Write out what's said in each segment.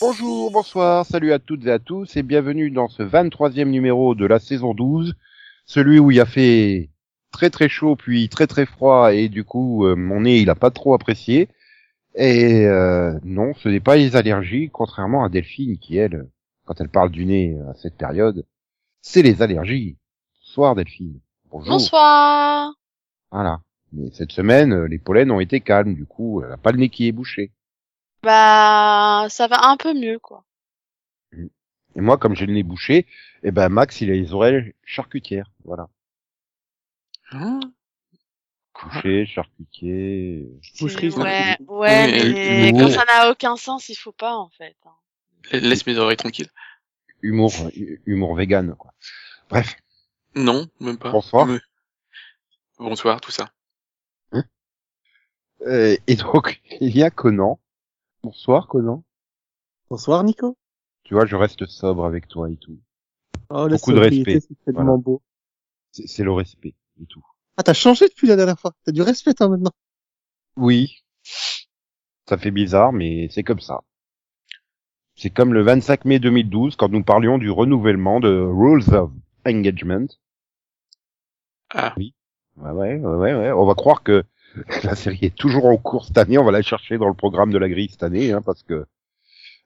Bonjour, bonsoir, salut à toutes et à tous et bienvenue dans ce 23e numéro de la saison 12, celui où il a fait très très chaud puis très très froid et du coup euh, mon nez il a pas trop apprécié. Et euh, non, ce n'est pas les allergies, contrairement à Delphine qui elle, quand elle parle du nez à cette période, c'est les allergies. Bonsoir Delphine. Bonjour. Bonsoir. Voilà. Mais cette semaine, les pollens ont été calmes, du coup, elle a pas le nez qui est bouché. Bah, ça va un peu mieux, quoi. Et moi, comme j'ai le nez bouché, eh ben Max, il a les oreilles charcutières, voilà. Hein Bouché, charcutier. Boucherie. Ouais, ouais, Mais, mais quand humour. ça n'a aucun sens, il faut pas, en fait. hein. Laisse mes oreilles tranquilles. Humour, hu- humour vegan, quoi. Bref. Non, même pas. Bonsoir. Mais- Bonsoir, tout ça. Euh, et donc, il y a Conan. Bonsoir, Conan. Bonsoir Nico. Tu vois, je reste sobre avec toi et tout. Oh, la Beaucoup de respect. C'est Voilà. beau. C'est le respect et tout. Ah, t'as changé depuis la dernière fois. T'as du respect, toi, maintenant. Oui. Ça fait bizarre, mais c'est comme ça. C'est comme le 25 mai 2012, quand nous parlions du renouvellement de Rules of Engagement. Ah, Ouais, ouais, ouais, ouais, ouais. On va croire que la série est toujours en cours cette année. On va la chercher dans le programme de la grille cette année, hein, parce que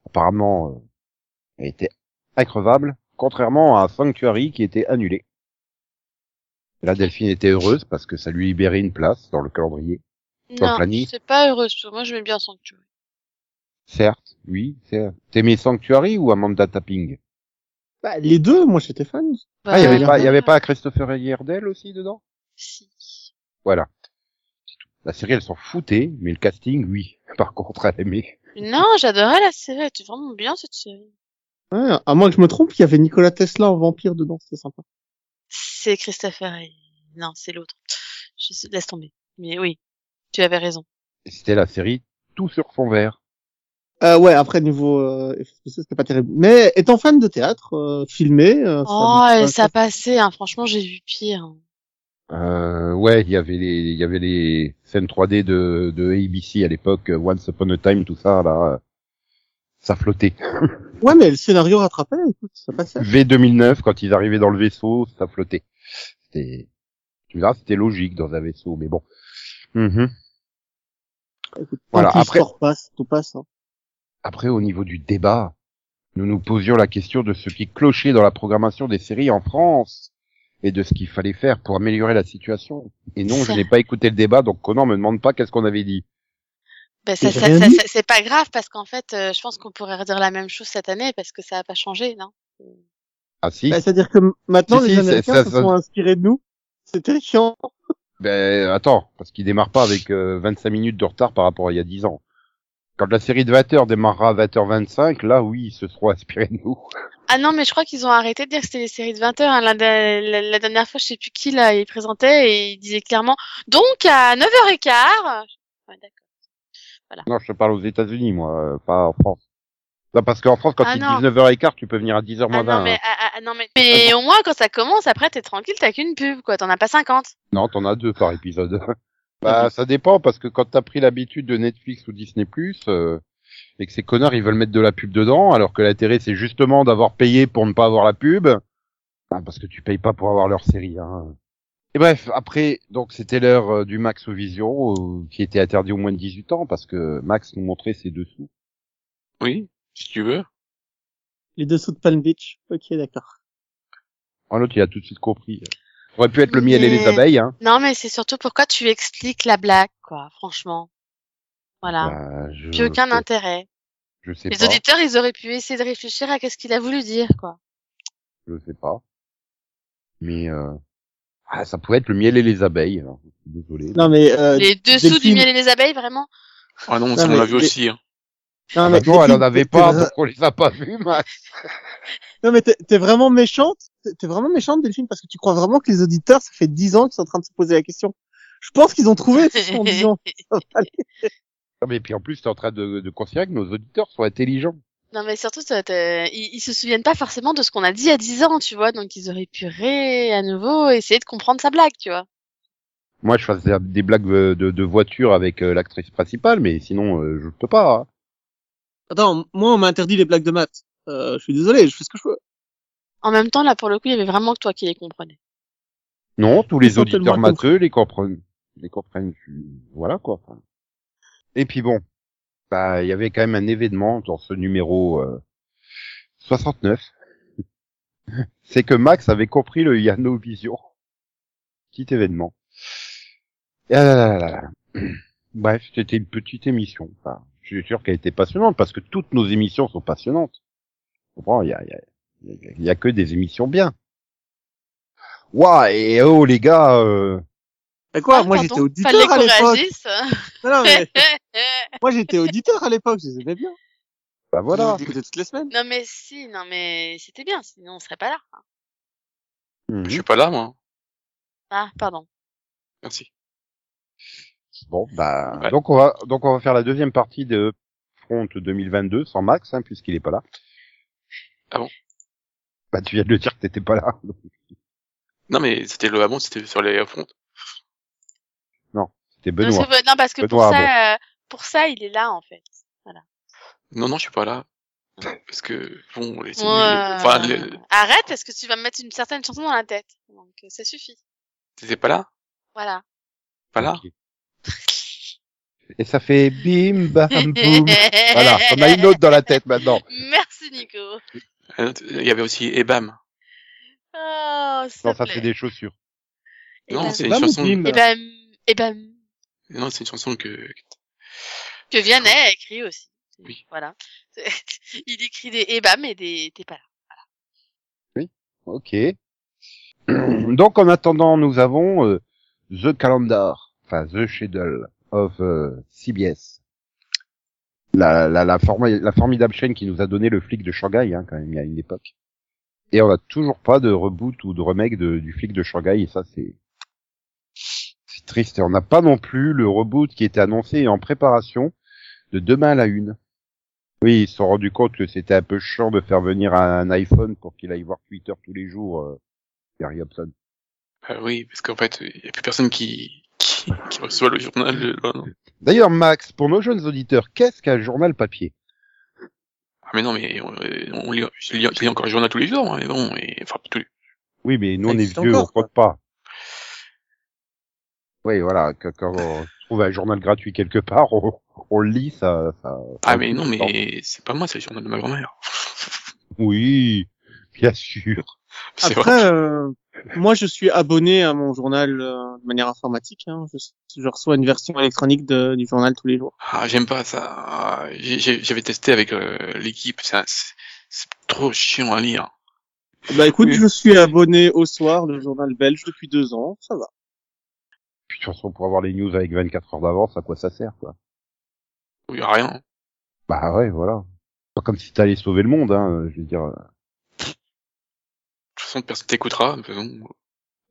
apparemment, euh, était increvable, contrairement à Sanctuary qui était annulé. Là, Delphine était heureuse parce que ça lui libérait une place dans le calendrier. Non, c'est pas que moi, je mets bien Sanctuary. Certes, oui. certes. T'aimais Sanctuary ou Amanda Tapping? Bah, les deux, moi, j'étais fan. Ah, il y avait pas, il y avait pas Christopher Heyerdahl aussi dedans? Si. Voilà. C'est tout. La série, elle s'en foutait, mais le casting, oui. Par contre, elle aimait. Non, j'adorais la série, elle était vraiment bien, cette série. Ouais, à moins que je me trompe, il y avait Nicolas Tesla en vampire dedans, c'était sympa. C'est Christopher et... Non, c'est l'autre. Je laisse tomber. Mais oui, tu avais raison. C'était la série tout sur fond vert. Euh, ouais, après, niveau, euh, c'était pas terrible. Mais étant fan de théâtre, euh, filmé, euh, Oh, ça, et ça passait, hein. franchement, j'ai vu pire. hein. Euh, ouais, il y avait les, il y avait les scènes 3D de, de ABC à l'époque, euh, Once Upon a Time, tout ça, là. euh, Ça flottait. Ouais, mais le scénario rattrapait, écoute, ça passait. V2009, quand ils arrivaient dans le vaisseau, ça flottait. C'était, tu verras, c'était logique dans un vaisseau, mais bon. Écoute, Voilà, après- passe, tout passe. Hein. Après, au niveau du débat, nous nous posions la question de ce qui clochait dans la programmation des séries en France et de ce qu'il fallait faire pour améliorer la situation. Et non, je n'ai pas écouté le débat, donc Conan me demande pas qu'est-ce qu'on avait dit. Ben, ça, ça, ça- c'est pas grave, parce qu'en fait, euh, je pense qu'on pourrait redire la même chose cette année, parce que ça a pas changé, non? Ah si, Bah, C'est-à-dire que maintenant, Si, les si, Américains ça- se ça- sont inspirés de nous. C'est terrifiant. ben attends, parce qu'il démarre pas avec euh, 25 minutes de retard par rapport à il y a 10 ans. Quand la série de 20h démarrera à 20h25, là oui, ils se seront inspirés de nous. Ah non, mais je crois qu'ils ont arrêté de dire que c'était les séries de 20 heures. hein. La, la- la dernière fois, je sais plus qui là, il présentait et il disait clairement. Donc à 9h15. Ouais, d'accord. Non, je te parle aux États-Unis, moi, euh, pas en France. Non, parce qu'en France, quand Ah il est non. 19h15, tu peux venir à 10h Ah moins 20. non, mais, hein. ah, ah, non, mais, mais au moins, quand ça commence, après, t'es tranquille, t'as qu'une pub, quoi. T'en as pas 50. Non, t'en as deux par épisode. bah, ça dépend parce que quand t'as pris l'habitude de Netflix ou Disney+, euh, et que ces connards ils veulent mettre de la pub dedans, alors que l'intérêt c'est justement d'avoir payé pour ne pas avoir la pub, bah, parce que tu payes pas pour avoir leur série. Hein. Et bref, après, donc c'était l'heure euh, du Max Vision, euh, qui était interdit au moins de 18 ans, parce que Max nous montrait ses dessous. oui, si tu veux. Les dessous de Palm Beach. Ok, d'accord. Oh, l'autre il a tout de suite compris. Ça aurait pu être le miel et les Mais- abeilles, hein. Non, mais c'est surtout pourquoi tu expliques la blague, quoi. Franchement. Voilà. Bah, je Plus aucun intérêt. Je sais Les pas. auditeurs, ils auraient pu essayer de réfléchir à qu'est-ce qu'il a voulu dire, quoi. Je sais pas. Mais euh... ah, ça pouvait être le miel et les abeilles. alors, Désolé. Non, mais, euh, Les dessous du miel et les abeilles, vraiment? Ah non, ça on l'a vu aussi. Hein. non, Ah, mais bah non, elle en avait t'es- pas, donc on les a pas vus, Max? Non, mais t'es vraiment méchante. t'es vraiment méchante, Delphine, parce que tu crois vraiment que les auditeurs, ça fait dix ans qu'ils sont en train de se poser la question. Je pense qu'ils ont trouvé en disant. Non, mais puis en plus, t'es en train de, de considérer que nos auditeurs sont intelligents. Non, mais surtout, ils, ils se souviennent pas forcément de ce qu'on a dit il y a 10 ans, tu vois. Donc, ils auraient pu ré à nouveau essayer de comprendre sa blague, tu vois. Moi, je faisais des blagues de, de, de voiture avec euh, l'actrice principale, mais sinon, euh, je peux pas. hein. Attends, moi, on m'a interdit les blagues de maths. Euh, je suis désolé, je fais ce que je veux. En même temps, là, pour le coup, il y avait vraiment que toi qui les comprenais. Non, tous les auditeurs matheux les comprennent. Les comprennent. Voilà, quoi. Et puis bon, bah, il y avait quand même un événement dans ce numéro euh, 69. C'est que Max avait compris le Yano Vision. Petit événement. Ah là là là. Bref, c'était une petite émission. Enfin, je suis sûr qu'elle était passionnante parce que toutes nos émissions sont passionnantes. Tu comprends Il y a, y, a, y y a que des émissions bien. Ouah, et oh les gars, euh, Et quoi, Ah, moi, j'étais auditeur à l'époque. Non, non, mais moi, j'étais auditeur à l'époque, je les aimais bien. bah voilà. Je toutes les semaines. non, mais si, non, mais c'était bien, sinon on serait pas là. Mhm. Je suis pas là, moi. Ah, pardon. Merci. Bon, bah, Ouais. donc on va, donc on va faire la deuxième partie de Front 2022 sans Max, hein, puisqu'il est pas là. Ah bon? Bah, tu viens de le dire que t'étais pas là. Non, mais c'était le avant, c'était sur les fronts. C'était Non, Benoît. non, parce que pour ça, euh, pour ça, il est là, en fait. Non, non, je suis pas là. Parce que, bon, les, Ouais. enfin, les- Arrête, parce que tu vas me mettre une certaine chanson dans la tête. Donc, euh, ça suffit. t'étais pas là? Voilà. Pas là? Et ça fait bim, bam, boum. voilà, on a une autre dans la tête maintenant. Merci, Nico. Il y avait aussi Ebam. Oh, Non, ça c'est des chaussures. Non, c'est une chanson. Eh ben, eh ben, Non, c'est une chanson que, que Vianney a écrit aussi. Oui. Voilà. Il écrit des ébam et des t'es pas là. Ok. Donc en attendant, nous avons euh, The Calendar, enfin The Schedule of euh, CBS. La, la, la, forma- la formidable chaîne qui nous a donné le flic de Shanghai, hein, quand même, il y a une époque. Et on n'a toujours pas de reboot ou de remake de- du flic de Shanghai, et ça c'est triste. Et on n'a pas non plus le reboot qui était annoncé et en préparation de demain à la une. Oui, ils se sont rendus compte que c'était un peu chiant de faire venir un iPhone pour qu'il aille voir Twitter tous les jours, euh, Gary Hobson. Ah oui, parce qu'en fait, il y a plus personne qui, qui, qui reçoit le journal. le-. D'ailleurs, Max, pour nos jeunes auditeurs, qu'est-ce qu'un journal papier? Ah, mais non, mais on, on lit, je, lis, je lis encore le journal tous les jours, hein, mais bon, et, enfin, tous les- Oui, mais nous Ça on est vieux, encore, on compte pas. Oui, voilà, quand on trouve un journal gratuit quelque part, on, on le lit, ça... ça Ah, ça- mais non, mais c'est pas moi, c'est le journal de ma grand-mère. Oui, bien sûr. Après, euh, moi, je suis abonné à mon journal euh, de manière informatique. Hein. Je, je reçois une version électronique de, du journal tous les jours. Ah, j'aime pas ça. J'avais testé avec euh, l'équipe, c'est trop chiant à lire. Bah écoute, Oui. je suis abonné au soir, le journal belge, depuis deux ans. Ça va. Puis de toute façon, pour avoir les news avec 24 heures d'avance, à quoi ça sert, quoi? Il y a rien. Bah ouais, voilà. Pas comme si t'allais sauver le monde, hein, je veux dire... De toute façon, personne t'écoutera.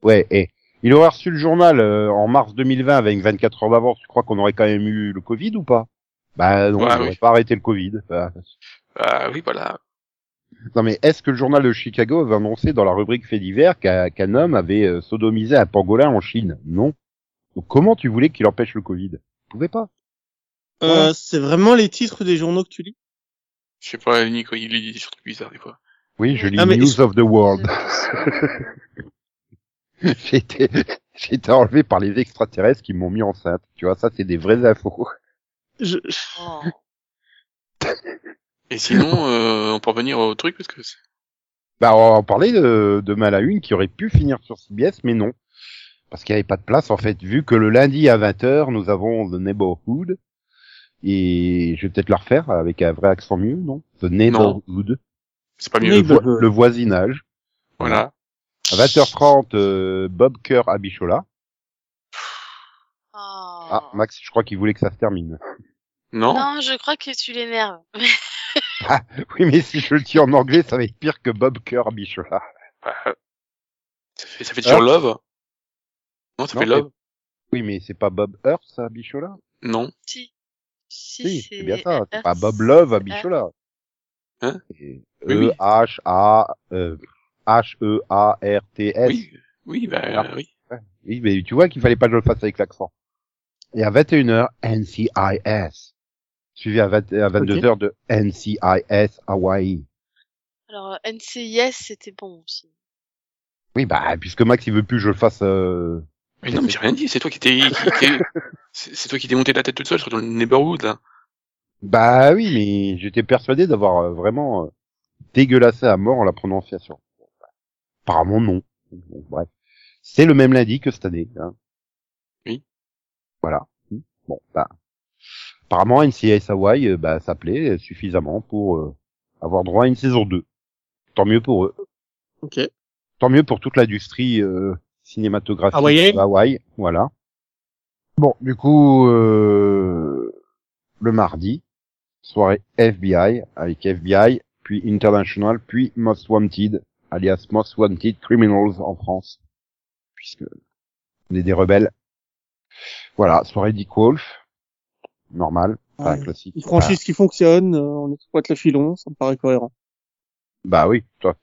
Ouais, et il aurait reçu le journal euh, en mars 2020 avec 24 heures d'avance. Tu crois qu'on aurait quand même eu le Covid ou pas? Bah non, Ouais, on n'aurait oui. pas arrêté le Covid. Bah, Ah oui, voilà. Non mais est-ce que le journal de Chicago avait annoncé dans la rubrique fait divers qu'un qu'un homme avait euh, sodomisé un pangolin en Chine? Non. Donc comment tu voulais qu'il empêche le Covid? Il pouvait pas. Euh, c'est vraiment les titres des journaux que tu lis? Je sais pas, Nico, il lit des trucs bizarres des fois. Oui, je lis Ah, mais News je- of the World. j'ai été j'ai été enlevé par les extraterrestres qui m'ont mis enceinte. Tu vois, ça c'est des vraies infos. je... Oh. Et sinon, euh, on peut revenir au truc parce que c'est- Bah, on va en parler de, de Mal à une qui aurait pu finir sur CBS, mais non. Parce qu'il n'y avait pas de place, en fait, vu que le lundi à 20h, nous avons The Neighborhood. Et je vais peut-être la refaire avec un vrai accent mieux, non? The Neighborhood. c'est pas Le, mieux. Neighbor- vo- le voisinage. Voilà. À 20h30, euh, Bob Kerr à Bichola. Oh. Ah, Max, je crois qu'il voulait que ça se termine. Non, Non, je crois que tu l'énerves. Oui, mais si je le dis en anglais, ça va être pire que Bob Kerr à Bichola. Bah, Ça fait, ça fait toujours Love Non, ça Non, fait Love? Oui, mais c'est pas Bob Earth, ça, Bichola? Non. Si. Si, Si, c'est bien ça. C'est pas Bob Love à Bichola. Hein? E H A euh, H E A R T S. Oui, oui, bah Ah. oui. Oui, mais tu vois qu'il fallait pas que je le fasse avec l'accent. Et à 21h, NCIS. Suivi à, 20 à 22h de NCIS Hawaii. Alors, NCIS, c'était bon aussi. Oui, bah, puisque Max, il veut plus que je le fasse, euh... Mais non, mais j'ai rien dit, c'est toi qui t'es, qui, qui- c'est toi qui t'es monté la tête toute seule sur ton neighborhood, là. Bah oui, mais j'étais persuadé d'avoir euh, vraiment euh, dégueulassé à mort la prononciation. Apparemment non. Bon, bref. C'est le même lundi que cette année. Hein. Oui. Voilà. Bon, bah. Apparemment, NCIS Hawaii, euh, bah, ça plaît suffisamment pour euh, avoir droit à une saison 2. Tant mieux pour eux. Ok. Tant mieux pour toute l'industrie euh, cinématographique Hawaïenne. de Hawaï. Voilà. Bon, du coup, euh, le mardi, soirée FBI avec FBI, puis International, puis Most Wanted, alias Most Wanted Criminals en France, puisque on est des rebelles. Voilà, soirée Dick Wolf, normal, pas Ouais. classique. Une franchise qui fonctionne, euh, on exploite le filon, ça me paraît cohérent. Bah oui, toi.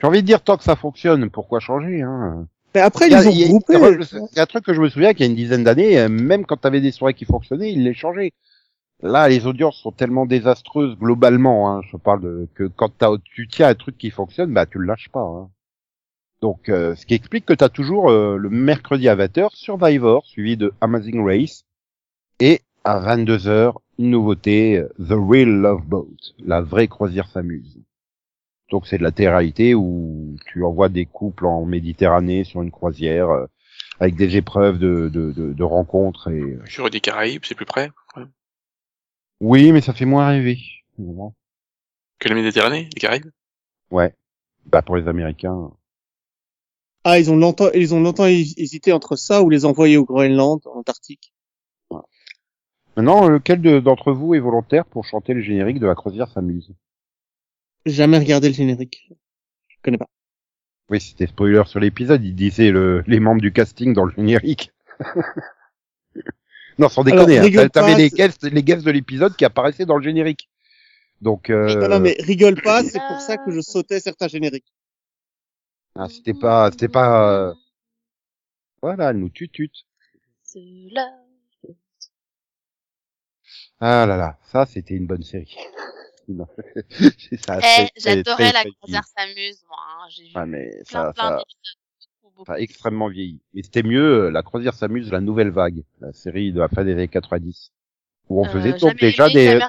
J'ai envie de dire tant que ça fonctionne, pourquoi changer hein? Mais après, Il a- ils ont il. Il y a un truc que je me souviens qu'il y a une dizaine d'années, euh, même quand t'avais des soirées qui fonctionnaient, ils les changeaient. Là, les audiences sont tellement désastreuses globalement. Hein, je parle de que quand t'as- tu tiens un truc qui fonctionne, bah tu le lâches pas. hein. Donc, euh, ce qui explique que t'as toujours euh, le mercredi à 20h Survivor, suivi de Amazing Race, et à 22h une nouveauté, The Real Love Boat, la vraie croisière s'amuse. Donc c'est de la télé-réalité où tu envoies des couples en Méditerranée sur une croisière euh, avec des épreuves de, de, de, de rencontres et euh, Juré des Caraïbes, c'est plus près. ouais. oui mais ça fait moins rêver. Vraiment. Que la Méditerranée, les Caraïbes? Ouais. Bah pour les Américains. Ah, ils ont longtemps, ils ont longtemps hé- hésité entre ça ou les envoyer au Groenland, en Antarctique. Maintenant, lequel de- d'entre vous est volontaire pour chanter le générique de la croisière s'amuse? Jamais regardé le générique. Je connais pas. Oui, c'était spoiler sur l'épisode, il disait le, les membres du casting dans le générique. non, sans déconner, hein, t'avais les guests, les guests de l'épisode qui apparaissaient dans le générique. Donc, euh, Non, non, mais rigole pas, c'est pour ça que je sautais certains génériques. ah, c'était pas, c'était pas, euh, voilà, nous tutute. Cela. Ah là là, ça c'était une bonne série. Ça, Eh, j'adorais la croisière s'amuse, moi. hein. J'ai vu mais plein, ça, plein ça, ça a extrêmement vieilli. Mais c'était mieux, euh, la croisière s'amuse, la nouvelle vague, la série de la fin des années 90. Où on Euh, faisait donc déjà aimé, des,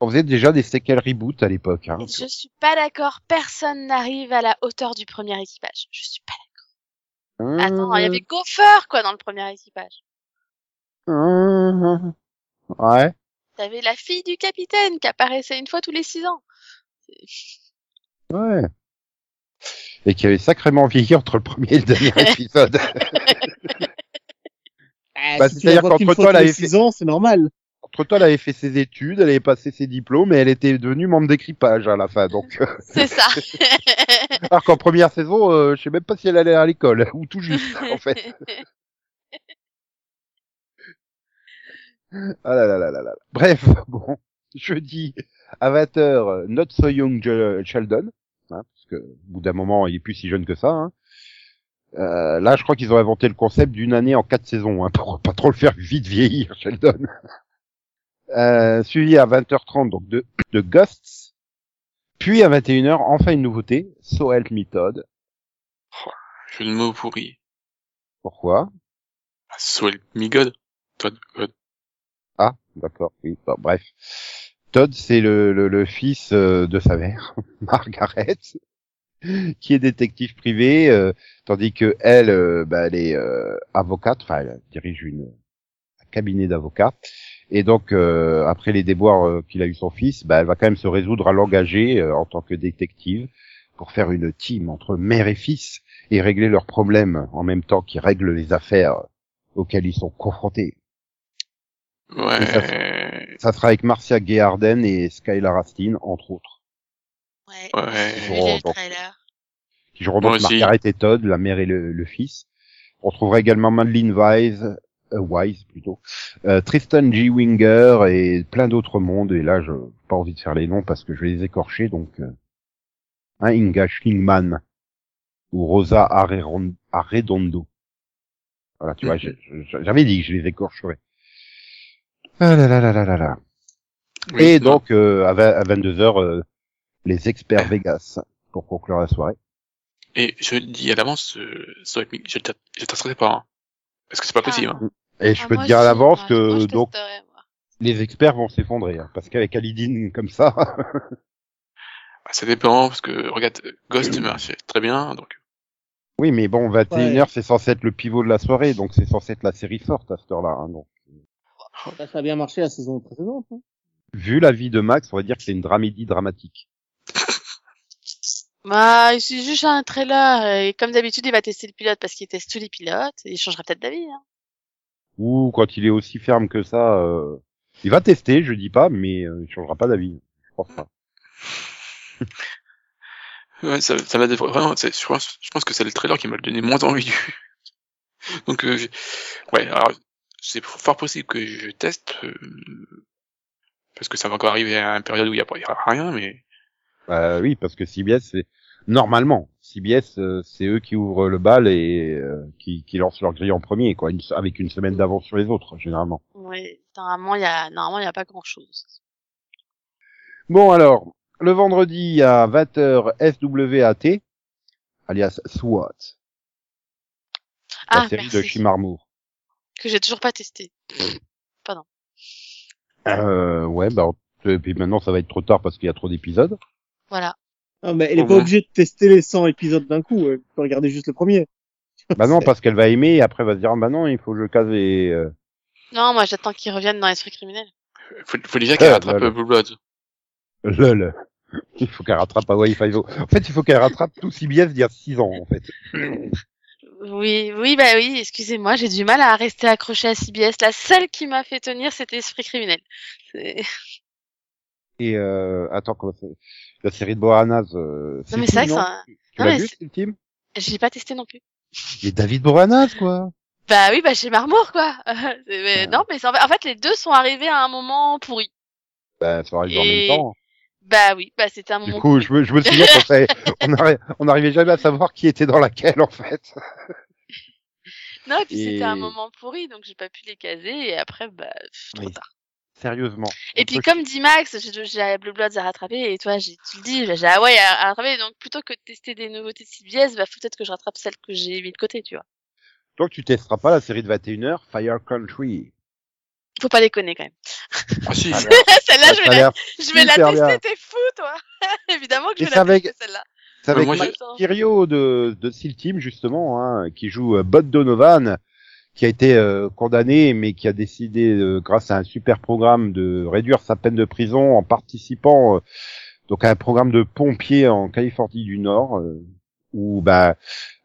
on faisait déjà des séquelles reboot à l'époque. Hein. Je suis pas d'accord. Personne n'arrive à la hauteur du premier équipage. Je suis pas d'accord. Attends, il y avait Gopher, quoi, dans le premier équipage. Mmh. Ouais. T'avais la fille du capitaine qui apparaissait une fois tous les six ans. Ouais. Et qui avait sacrément vieilli entre le premier et le dernier épisode. Bah, si tu c'est-à-dire qu'entre toi, elle avait fait- c'est normal. Entre toi, elle avait fait ses études, elle avait passé ses diplômes et elle était devenue membre d'équipage à la fin. Donc, euh, C'est ça. alors qu'en première saison, euh, je sais même pas si elle allait à l'école ou tout juste en fait. Ah là là là là là. Bref, bon, jeudi à 20h, Not So Young Je- Sheldon, hein, parce que au bout d'un moment, il est plus si jeune que ça. Hein. Euh, là, je crois qu'ils ont inventé le concept d'une année en quatre saisons, hein, pour pas trop le faire vite vieillir, Sheldon. Euh, suivi à 20h30 donc de, de Ghosts, puis à 21h enfin une nouveauté, So Help Me Todd. Jeu de mots pourri. Pourquoi? Ah, Soel Migod. Toi, God. D'accord, oui, bah, bref. Todd, c'est le, le, le fils euh, de sa mère, Margaret, qui est détective privé, euh, tandis que elle, euh, bah, elle est avocate, enfin, elle dirige une un cabinet d'avocats. Et donc, après les déboires qu'il a eu son fils, bah, elle va quand même se résoudre à l'engager en tant que détective pour faire une team entre mère et fils et régler leurs problèmes en même temps qu'ils règlent les affaires auxquelles ils sont confrontés. Ouais. Ça sera avec Marcia Gay Harden et Skylar Astin, entre autres, Ouais. Ouais. Vu Bon, le trailer. qui joueront donc. Margaret et Todd, la mère et le, le fils. On retrouvera également Madeleine Wise, euh, Wise plutôt, euh, Tristan G. Winger et plein d'autres mondes. Et là, je n'ai pas envie de faire les noms parce que je vais les écorcher. Donc, euh, hein, Inga Schlingman ou Rosa Arredondo. Voilà, tu vois, j'avais dit que je les écorcherais. Ah là là là là là là. Oui, Et donc, euh, à, 22h, les experts Vegas pour conclure la soirée. Et je le dis à l'avance, euh, ça va être mi- je je t'installe pas. Hein. Parce que c'est pas possible. Hein. Et je Ah, peux te dire à l'avance que moi, donc les experts vont s'effondrer, hein, parce qu'avec Alidine comme ça, Ah, Ça dépend, parce que regarde, Ghost marche très bien, donc oui, mais bon, 21h c'est censé être le pivot de la soirée, donc c'est censé être la série forte à cette heure-là. Hein, donc, Ça, ça a bien marché la saison précédente. hein. vu la vie de Max, on va dire que c'est une dramédie dramatique. Bah, c'est juste un trailer. Et comme d'habitude, il va tester le pilote parce qu'il teste tous les pilotes. Et il changera peut-être d'avis. Hein. Ou quand il est aussi ferme que ça, euh, il va tester, je dis pas, mais euh, il changera pas d'avis. Je pense pas. ouais, ça, ça m'a vraiment, c'est- je pense, je pense que c'est le trailer qui m'a donné moins envie du. Donc, euh, ouais, alors c'est fort possible que je teste, euh, parce que ça va encore arriver à une période où il y a, pas- il y aura rien, mais Bah oui, parce que CBS, c'est normalement CBS, euh, c'est eux qui ouvrent le bal et euh, qui, qui lancent leur grille en premier, quoi, une- avec une semaine d'avance sur les autres, généralement. Ouais, normalement, il y a, normalement, il y a pas grand chose. Bon alors, le vendredi à 20h SWAT, alias SWAT, la Ah, série de merci. Chimarmour. Que j'ai toujours pas testé. Euh, ouais, bah et puis maintenant ça va être trop tard parce qu'il y a trop d'épisodes. Voilà. Ah, mais elle est Au pas obligée de tester les 100 épisodes d'un coup. Elle peut regarder juste le premier. Bah non, parce qu'elle va aimer et après elle va se dire ah, bah non, il faut que je case les. euh, Non, moi, j'attends qu'ils reviennent dans l'esprit criminel. faut, faut déjà qu'elle Ouais, rattrape. Blue Bloods. lol. Il faut qu'elle rattrape Hawaii Five-O. En fait, il faut qu'elle rattrape tout CBS d'il y a 6 ans en fait. Oui, oui, bah oui, excusez-moi, j'ai du mal à rester accroché à CBS. La seule qui m'a fait tenir, c'était Esprit criminel. Et euh, attends, comment c'est La série de Boranas. Euh, Non, mais c'est vrai que ça... Tu Non, l'as mais vu, team J'ai pas testé non plus. Mais David Boranas, quoi. Bah oui, bah chez Marmour, quoi. Mais Ouais. Non, mais c'est en fait, les deux sont arrivés à un moment pourri. Bah, ça arrive en même temps. Bah oui, bah c'était un Du moment coup, pourri. je me, je me souviens qu'on savait- on arri- on n'arrivait jamais à savoir qui était dans laquelle, en fait. Non, et puis Et- c'était un moment pourri, donc j'ai pas pu les caser, et après, bah, trop Oui. tard. Sérieusement. Et puis comme dit Max, j'ai Blue Bloods à rattraper, et toi, j'ai- tu le dis, j'ai Hawaii à, à rattraper, donc plutôt que de tester des nouveautés de CBS, bah peut-être que je rattrape celles que j'ai mis de côté, tu vois. Donc, tu testeras pas la série de 21h, Fire Country. Faut pas déconner quand même. Ah si, Ah, celle-là, je vais la, je vais la tester, bien. t'es fou, toi. Évidemment que Et je vais la avec- tester, celle-là. C'est avec Kirio de, de Seal Team, justement, hein, qui joue euh, Bud Donovan, qui a été euh, condamné, mais qui a décidé, euh, grâce à un super programme, de réduire sa peine de prison en participant euh, donc à un programme de pompiers en Californie du Nord, euh, où bah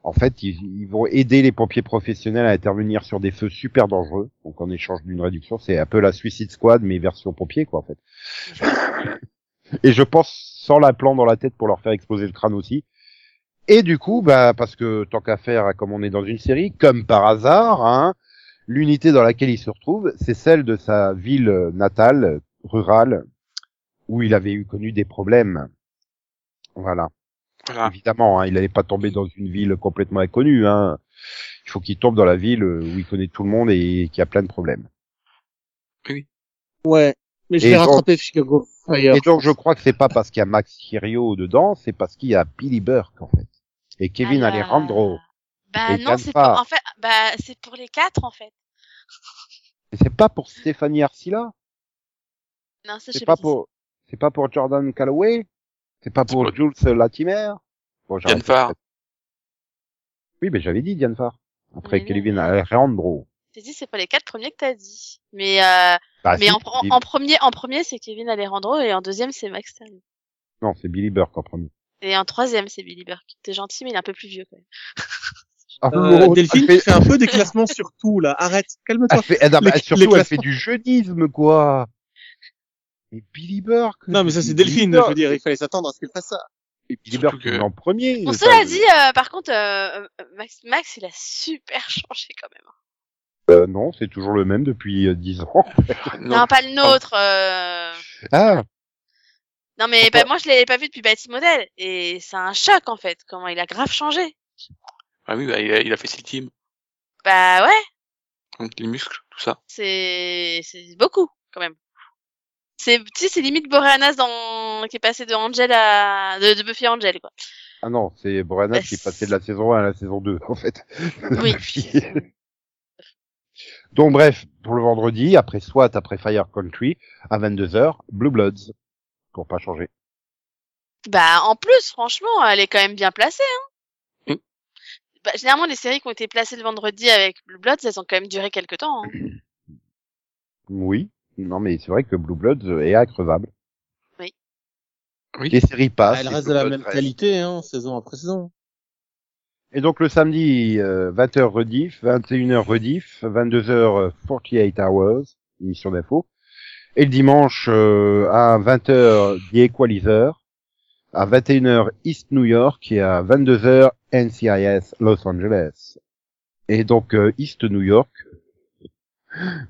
en fait ils, ils vont aider les pompiers professionnels à intervenir sur des feux super dangereux. Donc en échange d'une réduction, c'est un peu la Suicide Squad mais version pompier quoi en fait. Et je pense sans la plan dans la tête pour leur faire exploser le crâne aussi. Et du coup, bah, parce que tant qu'à faire, comme on est dans une série, comme par hasard, hein, l'unité dans laquelle il se retrouve, c'est celle de sa ville natale, rurale, où il avait eu connu des problèmes. Voilà. Voilà. Évidemment, hein, il n'allait pas tomber dans une ville complètement inconnue. Hein. Il faut qu'il tombe dans la ville où il connaît tout le monde et qui a plein de problèmes. Ouais. Mais je donc- rattrapé Chicago Fire. Et donc, je crois que c'est pas parce qu'il y a Max Chirio dedans, c'est parce qu'il y a Billy Burke, en fait. Et Kevin Ah, Alejandro. Bah Et non, c'est pour, en fait, bah, c'est pour les quatre, en fait. Et c'est pas pour Stéphanie Arcila? Non, ça, je sais C'est pas pour, c'est pas pour Jordan Calloway? C'est pas pour Jules Latimer? Bon, Diane Farr. Oui, mais j'avais dit Diane Farr. Après mais- Alejandro. J'ai dit, c'est pas les quatre premiers que t'as dit. Mais, euh, Bah, mais si, en, en, Billy- en premier, en premier, c'est Kevin Alejandro, et en deuxième, c'est Max Sterling. Non, c'est Billy Burke en premier. Et en troisième, c'est Billy Burke. T'es gentil, mais il est un peu plus vieux, quand même. Ah, Euh, Delphine, tu fais un peu des classements sur tout, là. Arrête. Calme-toi. Elle fait, elle, Les- surtout, les elle fait du jeunisme, quoi. Mais Billy Burke. Non, mais ça, c'est Billy Delphine, Burke. je veux dire. Il fallait s'attendre à ce qu'elle fasse ça. Silver Surtout que- en premier. Bon, ça, cela dit, euh, par contre, euh, euh, Max, Max, il a super changé quand même. euh, non, c'est toujours le même depuis euh, 10 ans. Non, Non, pas le nôtre. euh, Ah, Non, mais bah, moi, je l'avais pas vu depuis Bâti Modèle. Et c'est un choc, en fait. Comment il a grave changé. ah oui, bah, il, a, il a fait Steel Team, Bah ouais, donc les muscles, tout ça. c'est c'est beaucoup, quand même. C'est, tu sais, c'est limite Boreanaz dans... qui est passé de Angel à... de, de Buffy à Angel, quoi. ah non, c'est Boreanaz Bah, qui est passé de la saison 1 à la saison 2, en fait. Oui. Donc bref, pour le vendredi, après SWAT, après Fire Country, à 22h, Blue Bloods, pour pas changer. Bah, en plus, franchement, elle est quand même bien placée, hein. Mm. Bah, généralement, les séries qui ont été placées le vendredi avec Blue Bloods, elles ont quand même duré quelques temps. hein. Oui, non mais c'est vrai que Blue Bloods est increvable. Oui. Oui. Les séries passent. elle reste de la même qualité, hein, saison après saison. Et donc le samedi, euh, 20h rediff, 21h rediff, 22h euh, 48 Hours, émission d'info. Et le dimanche euh, à 20h The Equalizer, à 21h East New York et à 22h NCIS Los Angeles. Et donc euh, East New York,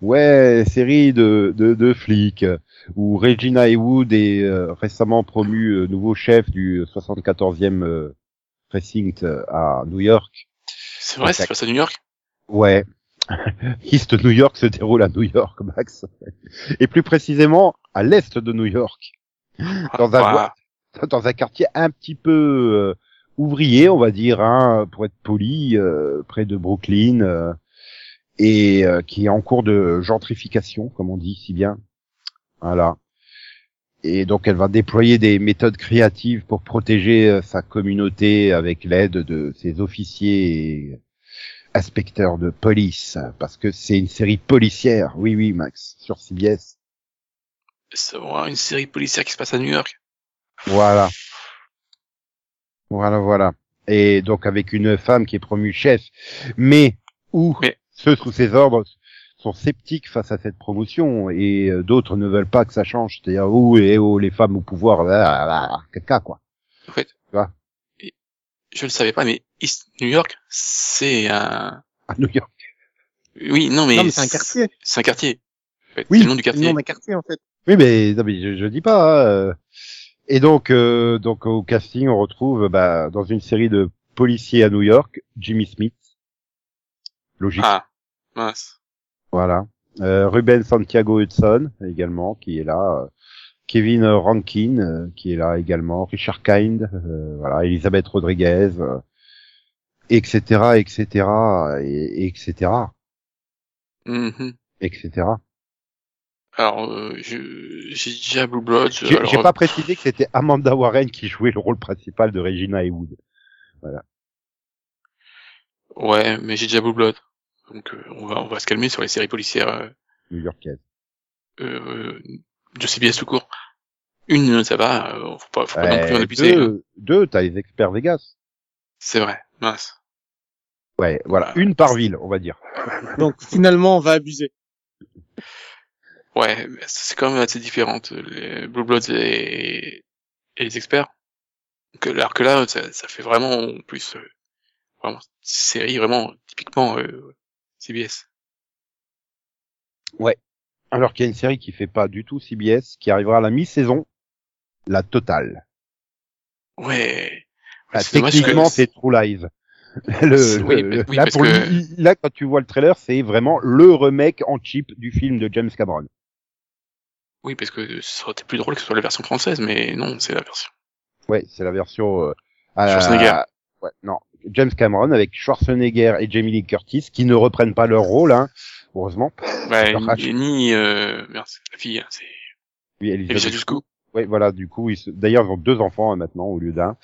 ouais, série de, de, de flics, où Regina Heywood est euh, récemment promue euh, nouveau chef du 74e euh, precinct euh, à New York. C'est vrai, c'est face à New York? Ouais. East New York se déroule à New York, Max. Et plus précisément, à l'est de New York. Dans un, Ah, dans un quartier un petit peu euh, ouvrier, on va dire, hein, pour être poli, euh, près de Brooklyn, euh, et euh, qui est en cours de gentrification, comme on dit si bien. Voilà. Et donc elle va déployer des méthodes créatives pour protéger euh, sa communauté avec l'aide de ses officiers et inspecteurs de police, parce que c'est une série policière. Oui, oui, Max, sur CBS. c'est vraiment une série policière qui se passe à New York. Voilà. Voilà, voilà. Et donc avec une femme qui est promue chef, mais où Mais- ceux sous ses ordres sont sceptiques face à cette promotion et euh, d'autres ne veulent pas que ça change. C'est-à-dire, où et oh, les femmes au pouvoir, ah, ah, ah, caca, quoi. En fait, Tu vois Et je le savais pas, mais East New York, c'est un. À New York. Oui, non, mais, non, mais c'est un quartier. C'est un quartier. En fait. Oui, c'est le nom du C'est le quartier. nom d'un quartier, en fait. Oui, mais, non, mais je, je dis pas. hein, euh. Et donc, euh, donc au casting, on retrouve bah, dans une série de policiers à New York, Jimmy Smith. Logique. Ah, mince. Voilà. Euh, Ruben Santiago Hudson également qui est là. Kevin Rankin euh, qui est là également. Richard Kind. euh, voilà. Elisabeth Rodriguez. euh, etc. etc. Et, et etc. Mhm. etc. Alors, euh, j'ai déjà Blue Bloods. J'ai alors, pas précisé que c'était Amanda Warren qui jouait le rôle principal de Regina Heywood. Ouais, mais j'ai déjà Blue Blood. Donc, euh, on va, on va se calmer sur les séries policières euh, New-Yorkaise. euh, de CBS tout court. Une, ça va. Euh, faut pas, faut pas non plus en Euh, abuser. hein. deux, deux, t'as les experts Vegas. C'est vrai. Mince. Ouais, voilà. Une par ville, on va dire. Donc, finalement, on va abuser. Ouais, mais c'est quand même assez différente. Les Blue Bloods et, et les experts. Donc, alors que là, ça, ça fait vraiment en plus euh, vraiment série vraiment typiquement euh, CBS. Alors qu'il y a une série qui fait pas du tout CBS, qui arrivera à la mi-saison, la totale. Ouais. Ah, dommage techniquement, que- c'est True Lies. Le, Oui, le- oui, là, parce pour que- lui- là, quand tu vois le trailer, c'est vraiment le remake en cheap du film de James Cameron. Oui, parce que ça aurait été plus drôle que ce soit la version française, mais non, c'est la version. Ouais, c'est la version. Euh, à-. Ouais, non, James Cameron avec Schwarzenegger et Jamie Lee Curtis qui ne reprennent pas leur rôle, hein, heureusement. Bah, ni, ni euh, c'est la fille, hein, c'est Oui, Elisabeth Dushku. Ouais, voilà, du coup, ils se... d'ailleurs, ils ont deux enfants hein, maintenant au lieu d'un.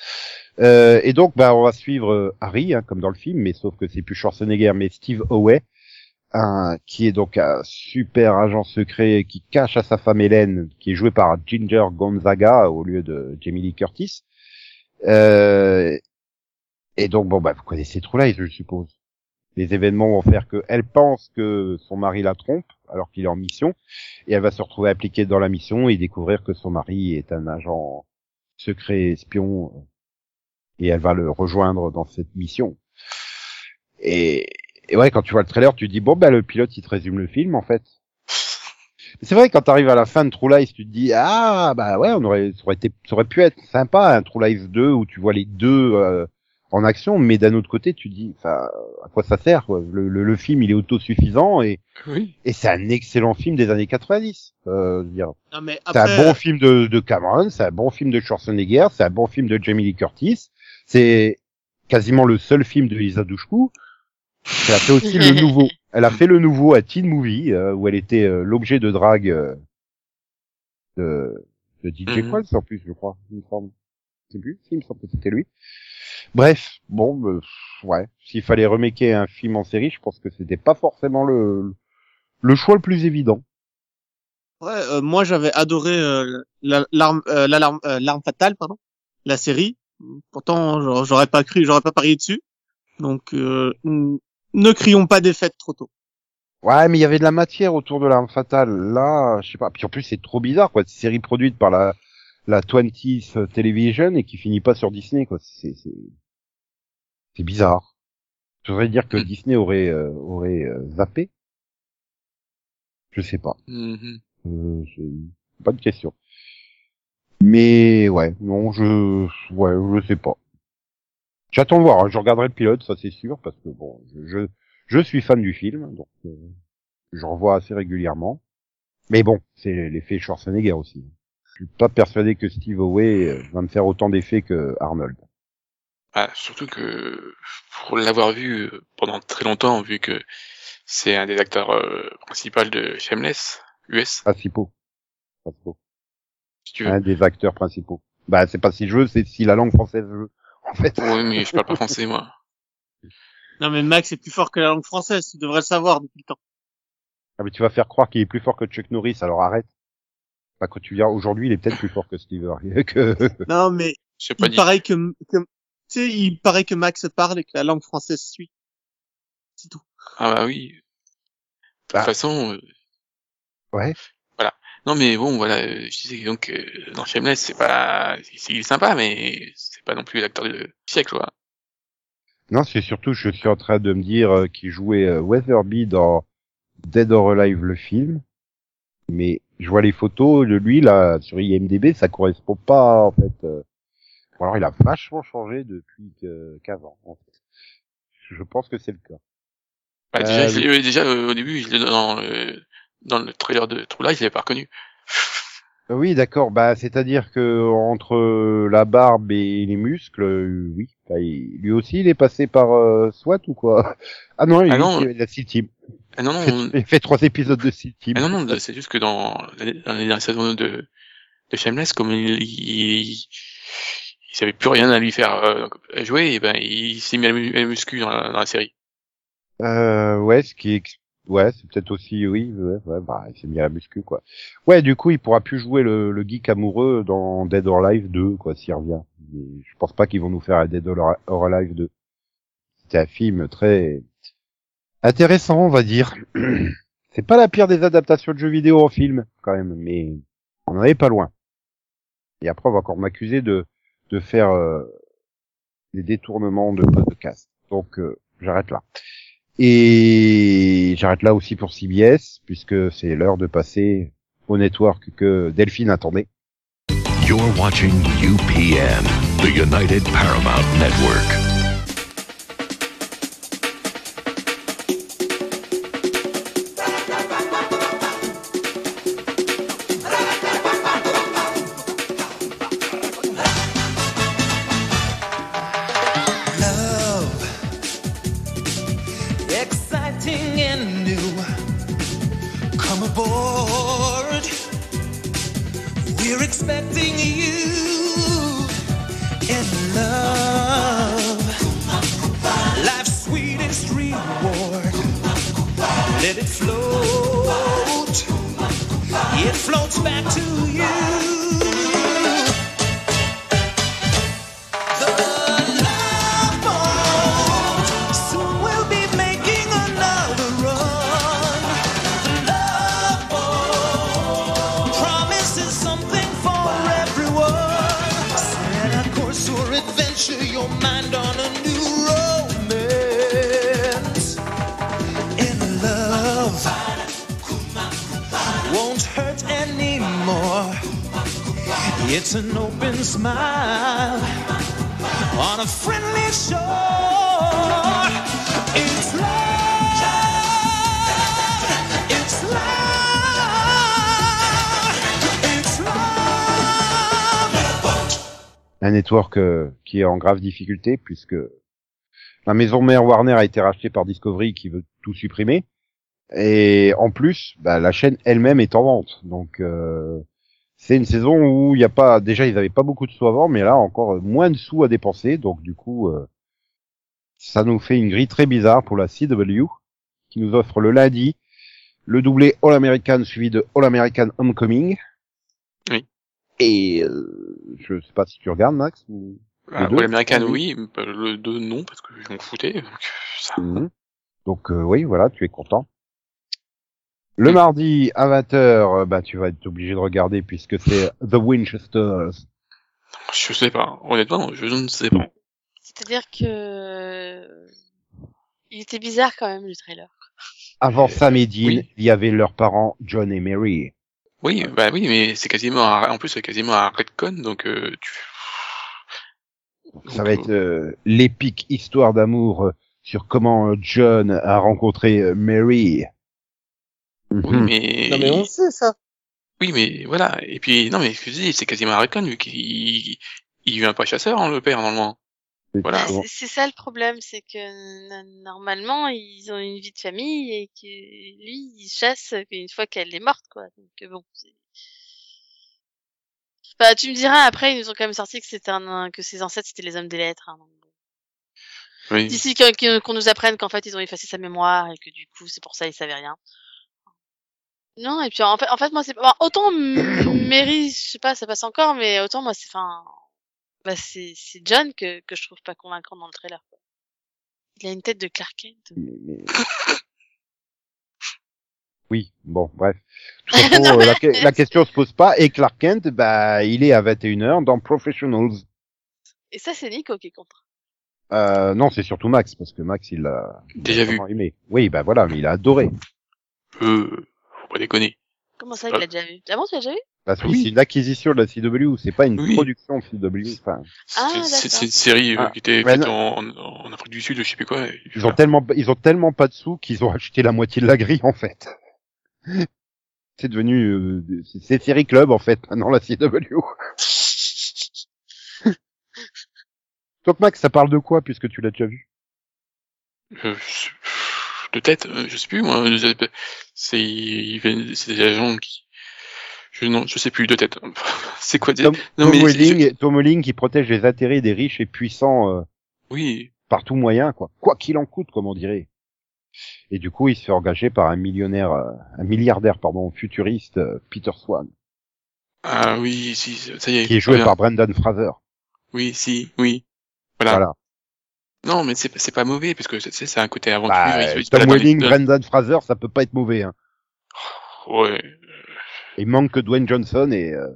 Euh, et donc, bah, on va suivre euh, Harry, hein, comme dans le film, mais sauf que c'est plus Schwarzenegger, mais Steve Howey, un, qui est donc un super agent secret qui cache à sa femme Hélène, qui est jouée par Ginger Gonzaga au lieu de Jamie Lee Curtis. Euh, et donc, bon, bah, vous connaissez True Lies, je suppose. Les événements vont faire qu'elle pense que son mari la trompe, alors qu'il est en mission, et elle va se retrouver impliquée dans la mission et découvrir que son mari est un agent secret espion et elle va le rejoindre dans cette mission. Et, et ouais, quand tu vois le trailer, tu te dis bon bah le pilote il te résume le film en fait. C'est vrai quand t'arrives à la fin de True Lies, tu te dis ah bah ouais, on aurait ça aurait été ça aurait pu être sympa un True Lies 2 où tu vois les deux euh, en action, mais d'un autre côté tu dis enfin à quoi ça sert quoi? Le, le, le film il est autosuffisant et Oui. et c'est un excellent film des années 90. Euh, je veux dire, Non, mais c'est après, un bon film de, de Cameron, c'est un bon film de Schwarzenegger, c'est un bon film de Jamie Lee Curtis, c'est quasiment le seul film de Lisa Douchkou. Elle a fait aussi le nouveau. Elle a fait le nouveau à Teen Movie euh, où elle était euh, l'objet de drague euh, de, de DJ. Qualls en plus, je crois. Il me semble. Je sais plus. Il me semble que c'était lui. Bref, bon, euh, ouais. S'il fallait remaker un film en série, je pense que c'était pas forcément le le choix le plus évident. Ouais, euh, moi j'avais adoré euh, la- l'arme euh, l'alarme euh, l'arme fatale pardon la série pourtant j'aurais- pas cru j'aurais pas parié dessus donc euh, ne crions pas défaite trop tôt Ouais, mais il y avait de la matière autour de l'arme fatale. Là, je sais pas. Puis en plus, c'est trop bizarre, quoi. Cette série produite par la la 20th Television et qui finit pas sur Disney, quoi. C'est c'est c'est bizarre. Je voudrais dire que Hmm. Disney aurait euh, aurait euh, zappé. Je sais pas. Mhm. Euh, pas de question. Mais ouais, non, je ouais, je sais pas. J'attends de voir. hein. Je regarderai le pilote, ça c'est sûr, parce que bon, je je, je suis fan du film, donc euh, j'en vois assez régulièrement. Mais bon, c'est l'effet Schwarzenegger aussi. Je suis pas persuadé que Steve Howe euh, va me faire autant d'effets que Arnold. Ah, surtout que pour l'avoir vu euh, pendant très longtemps, vu que c'est un des acteurs euh, principaux de Shameless US, Principaux. Principaux. si tu veux. Un des acteurs principaux. Bah, c'est pas si je veux, c'est si la langue française veut. En fait. Oui, mais je parle pas français moi. non mais Max est plus fort que la langue française tu devrais le savoir depuis le temps Ah, mais tu vas faire croire qu'il est plus fort que Chuck Norris, alors arrête. Bah, quand tu viens aujourd'hui, il est peut-être plus fort que Steve Harvey, que, non mais pas il dit. paraît que, que tu sais il paraît que Max parle et que la langue française suit c'est tout Ah bah oui. De toute Bah. façon, euh, ouais. non mais bon voilà, euh, je disais donc euh, dans Shameless c'est pas, c'est il est sympa mais c'est pas non plus l'acteur du siècle quoi. Non, c'est surtout, je suis en train de me dire euh, qu'il jouait euh, Weatherby dans Dead or Alive, le film. Mais je vois les photos de lui, là, sur IMDB, ça correspond pas, en fait. euh. Ou alors il a vachement changé depuis que- qu'avant, en fait. Je pense que c'est le cas. Bah, Euh, déjà, je l'ai- euh, déjà euh, au début, je l'ai dans le dans le trailer de True Lies, je l'ai pas reconnu. Euh, Oui, d'accord. Bah, c'est-à-dire que entre la barbe et les muscles, euh, oui. Bah, il- lui aussi, il est passé par euh, SWAT ou quoi? Ah non, il, Ah non. il a Team. Ah non Il fait, non, il fait trois épisodes de Team. ah non non, c'est juste que dans la, dans la dernière saison de de Shameless, comme il il, il savait plus rien à lui faire euh, jouer, et ben il s'est mis à la mu- à la muscu dans la, dans la série. Euh, ouais, ce qui est, ouais, c'est peut-être aussi, oui, ouais, ouais, bah, il s'est mis à la muscu, quoi. Ouais, du coup, il pourra plus jouer le, le geek amoureux dans Dead or Alive 2, quoi, s'il revient. Mais je pense pas qu'ils vont nous faire un Dead or or Alive 2. C'était un film très intéressant, on va dire. c'est pas la pire des adaptations de jeux vidéo en film, quand même, mais on en est pas loin. Et après, on va encore m'accuser de, de faire euh, des détournements de podcast. Donc, euh, j'arrête là. Et j'arrête là aussi pour CBS, puisque c'est l'heure de passer au network que Delphine attendait. You're watching UPN, the United Paramount Network. It's an open smile on a friendly. It's. It's. Un network euh, qui est en grave difficulté puisque la maison mère Warner a été rachetée par Discovery qui veut tout supprimer. Et en plus, bah, la chaîne elle-même est en vente. Donc euh, c'est une saison où il n'y a pas déjà ils avaient pas beaucoup de sous avant, mais là encore euh, moins de sous à dépenser. Donc du coup, euh, ça nous fait une grille très bizarre pour la CW qui nous offre le lundi le doublé All American suivi de All American Homecoming. Oui. Et euh, je sais pas si tu regardes Max. Ou... Ah, ouais, l'américain, oui. le 2, non, parce que je m'en foutais. Donc, ça... Mhm. Donc euh, oui, voilà, tu es content. Le mardi à 20h, bah tu vas être obligé de regarder puisque c'est The Winchesters. Je sais pas. Honnêtement, je ne sais pas. C'est-à-dire que il était bizarre quand même le trailer. Avant Euh, Sam et Dean, oui. il y avait leurs parents John et Mary. Oui, bah oui, mais c'est quasiment un... en plus c'est quasiment un redcon, donc euh, tu. Ça Donc, va être euh, l'épique histoire d'amour euh, sur comment euh, John a rencontré Oui, Mhm. mais. Non mais on sait ça. Oui, mais voilà. Et puis non, mais dis, c'est quasiment un redcon vu qu'il il vient pas chasseur, hein, le père normalement. Voilà. Bah, c'est- ça le problème, c'est que normalement ils ont une vie de famille et que lui il chasse une fois qu'elle est morte quoi. Donc bon. Bah tu me diras après ils nous ont quand même sorti que c'était un que ses ancêtres c'était les hommes des lettres. Hein, donc. Oui. D'ici qu'on nous apprenne qu'en fait ils ont effacé sa mémoire et que du coup c'est pour ça ils savaient rien. Non et puis en fait en fait moi c'est bon, autant Mary je sais pas ça passe encore mais autant moi c'est enfin bah c'est c'est John que que je trouve pas convaincant dans le trailer. quoi. Il a une tête de Clark Kent. Mais- mais- Oui, bon, bref. De toute façon, Non, euh, mais- la, que- la question se pose pas. Et Clark Kent, bah, il est à 21h dans Professionals. Et ça c'est Nico qui est contre. Euh, non, c'est surtout Max, parce que Max, il l'a il Déjà vu. aimé. Oui, bah voilà, mais il a adoré. Euh, faut pas déconner. Comment ça il l'a déjà vu? Ah bon tu l'as déjà vu? Parce que Oui. c'est une acquisition de la CW, c'est pas une Oui. production de CW. Enfin, Ah, C'est- c'est c'est une série euh, Ah, qui était faite en, en, en Afrique du Sud, je sais plus quoi. et- ils ont tellement, ils ont tellement pas de sous qu'ils ont acheté la moitié de la grille, en fait. C'est devenu, euh, c'est- c'est série club, en fait, maintenant, la CW. Donc, Max, ça parle de quoi, puisque tu l'as déjà vu? Euh, je- de tête, euh, je sais plus moi. C'est des agents qui. Je non, je sais plus de tête. C'est quoi. Tom, Non, Tom mais Welling, Tom Welling qui protège les intérêts des riches et puissants euh, Oui, par tout moyen, quoi. Quoi qu'il en coûte, comme on dirait. Et du coup, il se fait engager par un millionnaire, euh, un milliardaire, pardon, futuriste, euh, Peter Swan, ah oui, si, ça y est. qui est joué bien. par Brendan Fraser. Oui, si, oui. Voilà. Voilà. Non, mais c'est c'est pas mauvais parce que c'est c'est un côté aventure. Bah, il se- Tom Welling, Brendan Fraser, ça peut pas être mauvais. Hein. Ouais. Il manque que Dwayne Johnson et euh,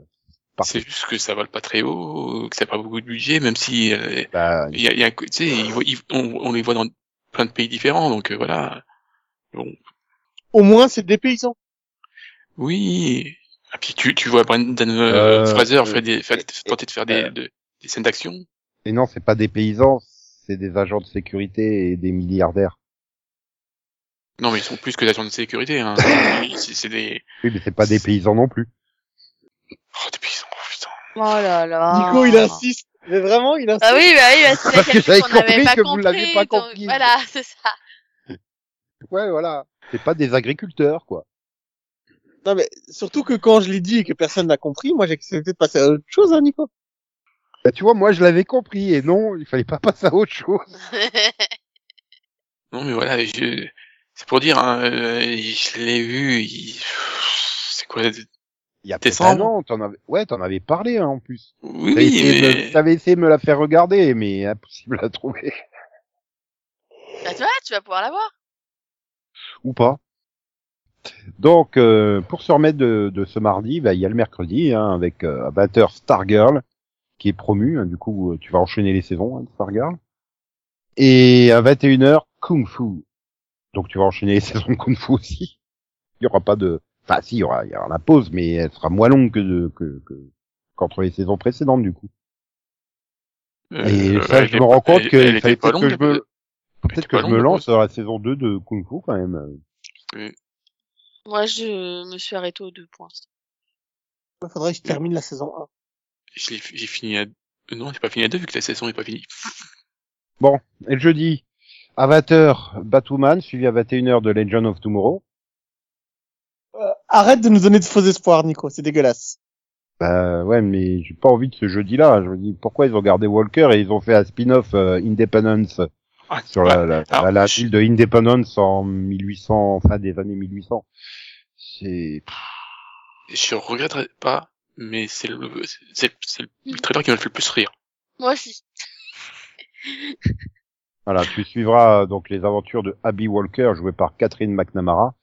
parfait. C'est juste que ça vole pas très haut, que ça n'a pas beaucoup de budget, même si euh, Bah, il y a, il y a tu sais, on, on les voit dans plein de pays différents, donc euh, voilà. Bon, Au moins c'est des paysans. oui. Et puis tu, tu vois Brendan euh, Euh, Fraser euh, faire des, faire- tenter de faire des, de- des scènes d'action. et non, c'est pas des paysans, c'est des agents de sécurité et des milliardaires. Non, mais ils sont plus que des agents de sécurité. Hein. c'est des, Oui, mais c'est pas des paysans non plus. oh, des paysans, oh, putain. Oh là là. Nico il insiste. Mais vraiment il insiste. Ah oui, bah oui, bah, c'est Parce que quelque j'avais chose qu'on n'avait compris pas que vous compris. l'aviez pas donc compris. Voilà, c'est ça. Ouais, voilà. C'est pas des agriculteurs, quoi. Non mais surtout que quand je l'ai dit et que personne n'a compris, moi j'ai accepté de passer à autre chose, hein, Nico. Bah, tu vois, moi, je l'avais compris, et non, il fallait pas passer à autre chose. Non, mais voilà, je... c'est pour dire, hein, euh, je l'ai vu, il... c'est quoi Il y a peut-être un Décembre? an, t'en avais, ouais, t'en avais parlé, hein, en plus. Oui, T'avais essayé, de mais... me... t'avais essayé de me la faire regarder, mais impossible à trouver. bah tu vois, tu vas pouvoir l'avoir. Ou pas. Donc, euh, pour se remettre de, de ce mardi, bah, il y a le mercredi, hein, avec euh, à 20h Stargirl, qui est promu, hein, du coup, euh, tu vas enchaîner les saisons, hein, de Stargirl. Et à 21h, Kung Fu. Donc, tu vas enchaîner les saisons de Kung Fu aussi. Il y aura pas de... Enfin, si, il y aura, il y aura la pause, mais elle sera moins longue que, de, que, que qu'entre les saisons précédentes du coup. Euh, Et ça, je me rends compte elle- fallait pas peut-être que je me, peut-être que je me lance dans la saison 2 de Kung Fu quand même. Moi, je me suis arrêté aux deux points. Il faudrait que je termine la saison 1. Je l'ai- J'ai fini à... Non, j'ai pas fini à deux vu que la saison est pas finie. Et le jeudi, à 20h, Batwoman, suivi à 21h de Legend of Tomorrow. Euh, arrête de nous donner de faux espoirs, Nico. C'est dégueulasse. Bah ouais, mais j'ai pas envie de ce jeudi-là. Je me dis pourquoi ils ont gardé Walker et ils ont fait un spin-off euh, Independence Ah, sur la, la, alors, la, la je- de Independence en 1800, fin des années 1800. C'est Je regretterai pas, mais c'est le, c'est, c'est le trailer qui m'a fait le plus rire. Moi aussi. voilà, tu suivras euh, donc les aventures de Abby Walker jouée par Catherine McNamara.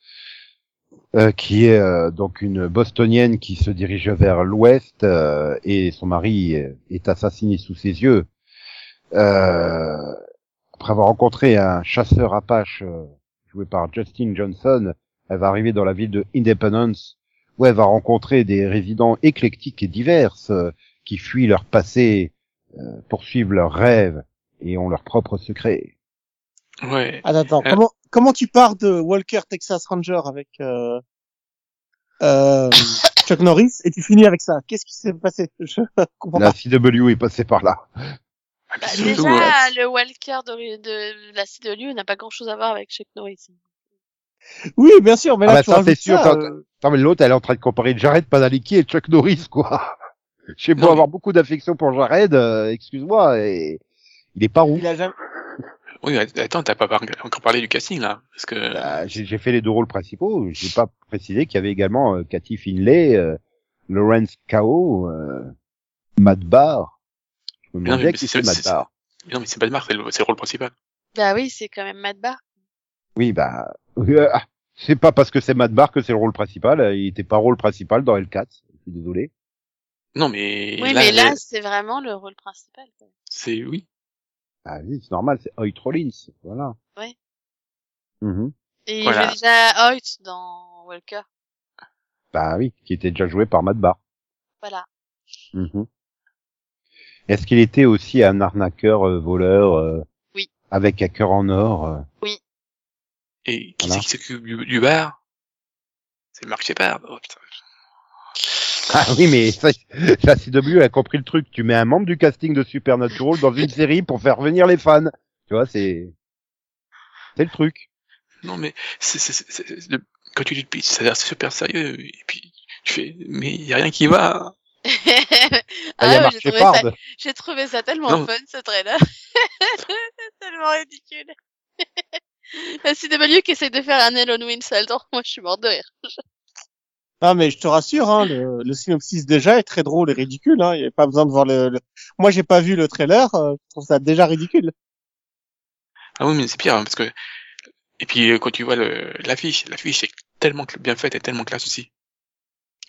euh, qui est euh, donc une bostonienne qui se dirige vers l'ouest euh, et son mari est assassiné sous ses yeux. Euh, après avoir rencontré un chasseur apache euh, joué par Justin Johnson, elle va arriver dans la ville de Independence où elle va rencontrer des résidents éclectiques et divers euh, qui fuient leur passé, euh, poursuivent leurs rêves et ont leurs propres secrets. Ouais. Attends, attends. Euh. Comment, comment tu pars de Walker Texas Ranger avec euh, euh, Chuck Norris et tu finis avec ça? Qu'est-ce qui s'est passé? Je comprends La pas. CW est passée par là. Ah, Bah, surtout, déjà, le Walker de, de la CW n'a pas grand chose à voir avec Chuck Norris. Oui, bien sûr, mais là Ah bah tu ça, rajoutes c'est sûr, ça, quand- euh, Non mais l'autre, elle est en train de comparer Jared Padalecki et Chuck Norris, quoi. J'ai beau Non, mais- avoir beaucoup d'affection pour Jared, euh, excuse-moi, et... il est pas roux. il a jamais. oui, attends, t'as pas par- encore parlé du casting, là. Parce que, Bah, J'ai fait les deux rôles principaux. J'ai pas précisé qu'il y avait également euh, Cathy Finlay, euh, Lawrence Kao, euh, Matt Barr. Je me demandais mais qui c'est- Matt Barr. non, mais c'est pas de marque, c'est le, rôle principal. Bah oui, c'est quand même Matt Barr. Oui, bah, c'est pas parce que c'est Matt Barr que c'est le rôle principal. euh, Il était pas rôle principal dans L4. Je suis désolé. Non, mais oui, là, mais là, euh, c'est vraiment le rôle principal. c'est, oui. Ah oui, c'est normal, c'est Hoyt Rollins, voilà. Ouais. Mhm. Et Voilà. il jouait déjà Hoyt dans Walker. Bah oui, qui était déjà joué par Matt Barr. Voilà. Mhm. Est-ce qu'il était aussi un arnaqueur euh, voleur euh, Oui. avec un cœur en or euh? Et qui Voilà. c'est qui s'occupe du, du bar? C'est Mark Shepard. Oh, putain. Ah oui, mais ça, la CW a compris le truc. Tu mets un membre du casting de Supernatural dans une série pour faire venir les fans. Tu vois, c'est c'est le truc. Non, mais c'est, c'est, c'est, c'est- le- quand tu dis le pitch, ça a l'air super sérieux. Et puis, tu fais, mais il y a rien qui va. Ah, il y ah a ouais, Mark j'ai trouvé, ça, Shepard. j'ai trouvé ça tellement Non. fun, ce trailer. C'est tellement ridicule. La CW qui essaie de faire un Elon Winston, moi je suis morte de rire. Ah mais je te rassure, hein, le, le synopsis déjà est très drôle et ridicule. Hein, il n'y a pas besoin de voir le. le- Moi j'ai pas vu le trailer, euh, je trouve ça déjà ridicule. Ah oui, mais c'est pire, hein, parce que, et puis, euh, quand tu vois le, l'affiche, l'affiche est tellement bien faite et tellement classe aussi.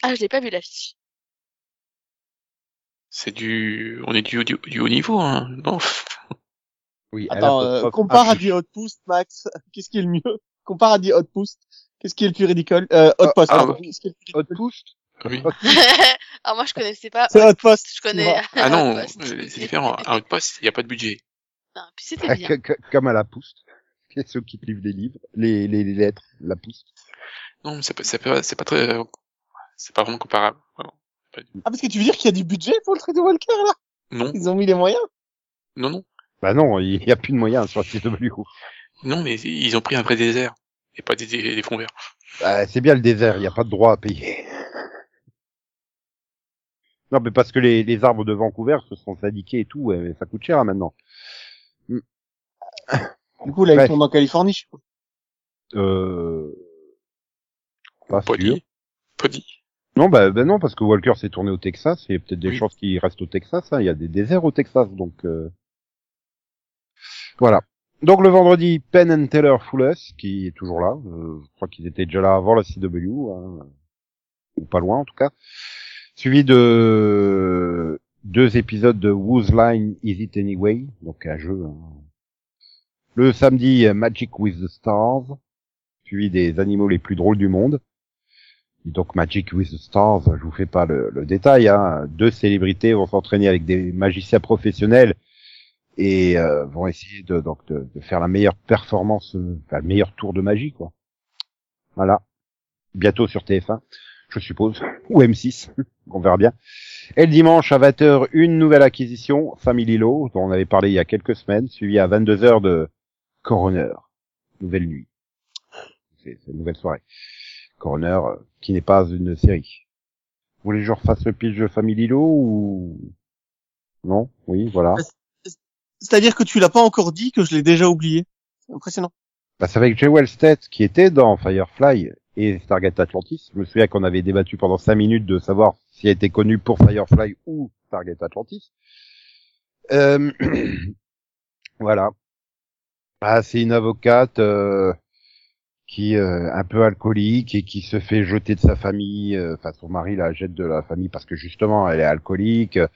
Ah, je l'ai pas vu l'affiche. C'est du, on est du, du, du haut niveau, hein. Non. Oui, Attends, euh, compare à du Outpost, Max. Qu'est-ce qui est le mieux? Compare à du Outpost. Qu'est-ce qui est le plus ridicule? Euh, Outpost. ah, pardon. ouais. Qu'est-ce qui est le plus Hot ridicule? Post. Oui. Alors moi je connaissais pas. C'est Outpost. Je connais. Ah non, Outpost. euh, c'est différent. À Outpost, il n'y a pas de budget. Non, puis c'était bien. Comme à la Poust. C'est ceux qui te livrent des livres, les, les, les lettres, la Poust. Non, mais c'est pas, c'est pas, c'est pas très, euh, c'est pas vraiment comparable. vraiment. Ah parce que tu veux dire qu'il y a du budget pour le trait de Walker là? Non, Ils ont mis les moyens? non, non. Bah non, il y a plus de moyens sur CW. Non, mais ils ont pris un vrai désert. Et pas des, des, des fonds verts. Bah, c'est bien le désert, il n'y a pas de droit à payer. Non, mais parce que les, les arbres de Vancouver se sont syndiqués et tout, ouais, ça coûte cher hein, maintenant. Du coup là Bref. ils tournent en Californie. je suppose. Euh... Pas sûr. dit. Pas dit. Non, bah, bah non, parce que Walker s'est tourné au Texas, il y a peut-être des Oui. chances qu'il reste au Texas, hein, il y a des déserts au Texas, donc euh... voilà. Donc le vendredi, Penn and Taylor Full qui est toujours là, euh, je crois qu'ils étaient déjà là avant la CW, hein, ou pas loin en tout cas, suivi de deux épisodes de Whose Line Is It Anyway, donc un jeu. hein. Le samedi, Magic with the Stars, suivi des animaux les plus drôles du monde. Et donc Magic with the Stars, je vous fais pas le, le détail. Hein. Deux célébrités vont s'entraîner avec des magiciens professionnels et euh, vont essayer de, donc de, de faire la meilleure performance, euh, enfin, le meilleur tour de magie, quoi. Voilà. Bientôt sur TF1, je suppose, ou M6, on verra bien. Et le dimanche à 20h, une nouvelle acquisition, Family Law, dont on avait parlé il y a quelques semaines, suivi à 22h de Coroner, nouvelle nuit. C'est une nouvelle soirée. Coroner, euh, qui n'est pas une série. Vous voulez que je refasse le pitch de Family Law ou... Non? Oui, voilà. C'est-à-dire que tu l'as pas encore dit, que je l'ai déjà oublié. C'est impressionnant. Bah, c'est avec Jay Wellstead qui était dans Firefly et Stargate Atlantis. Je me souviens qu'on avait débattu pendant cinq minutes de savoir s'il était connu pour Firefly ou Stargate Atlantis. Euh, voilà. Ah, c'est une avocate euh, qui euh, un peu alcoolique et qui se fait jeter de sa famille. euh, Enfin, son mari la jette de la famille parce que justement elle est alcoolique. euh,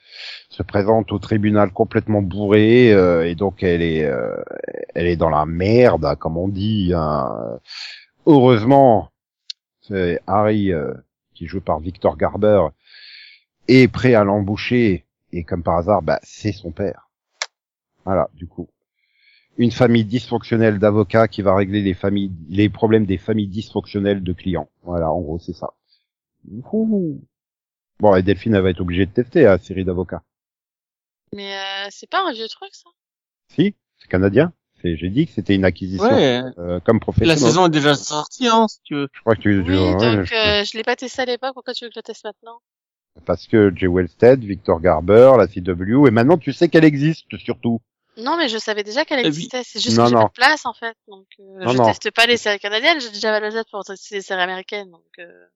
se présente au tribunal complètement bourrée et donc elle est elle est dans la merde, comme on dit. hein. Heureusement, c'est Harry qui joue par Victor Garber est prêt à l'embaucher et comme par hasard, bah c'est son père. Voilà, du coup une famille dysfonctionnelle d'avocats qui va régler les familles, les problèmes des familles dysfonctionnelles de clients. Voilà, en gros, c'est ça. Bon, et Delphine, elle va être obligée de tester la série d'avocats. Mais euh, c'est pas un vieux truc, ça? Si, c'est canadien. C'est- J'ai dit que c'était une acquisition Ouais. euh, comme professionnel. La saison est déjà sortie, hein, si tu veux. Je crois que tu, Oui, tu- ouais, donc je- euh, je l'ai pas testé à l'époque, pourquoi tu veux que je le teste maintenant? Parce que Jay Wellstead, Victor Garber, la CW, et maintenant tu sais qu'elle existe surtout. Non, mais je savais déjà qu'elle existait, c'est juste Non, que j'ai pas de place, en fait. Donc, euh, Non, je non. teste pas les séries canadiennes, j'ai déjà la tête pour tester les séries américaines, donc... Euh...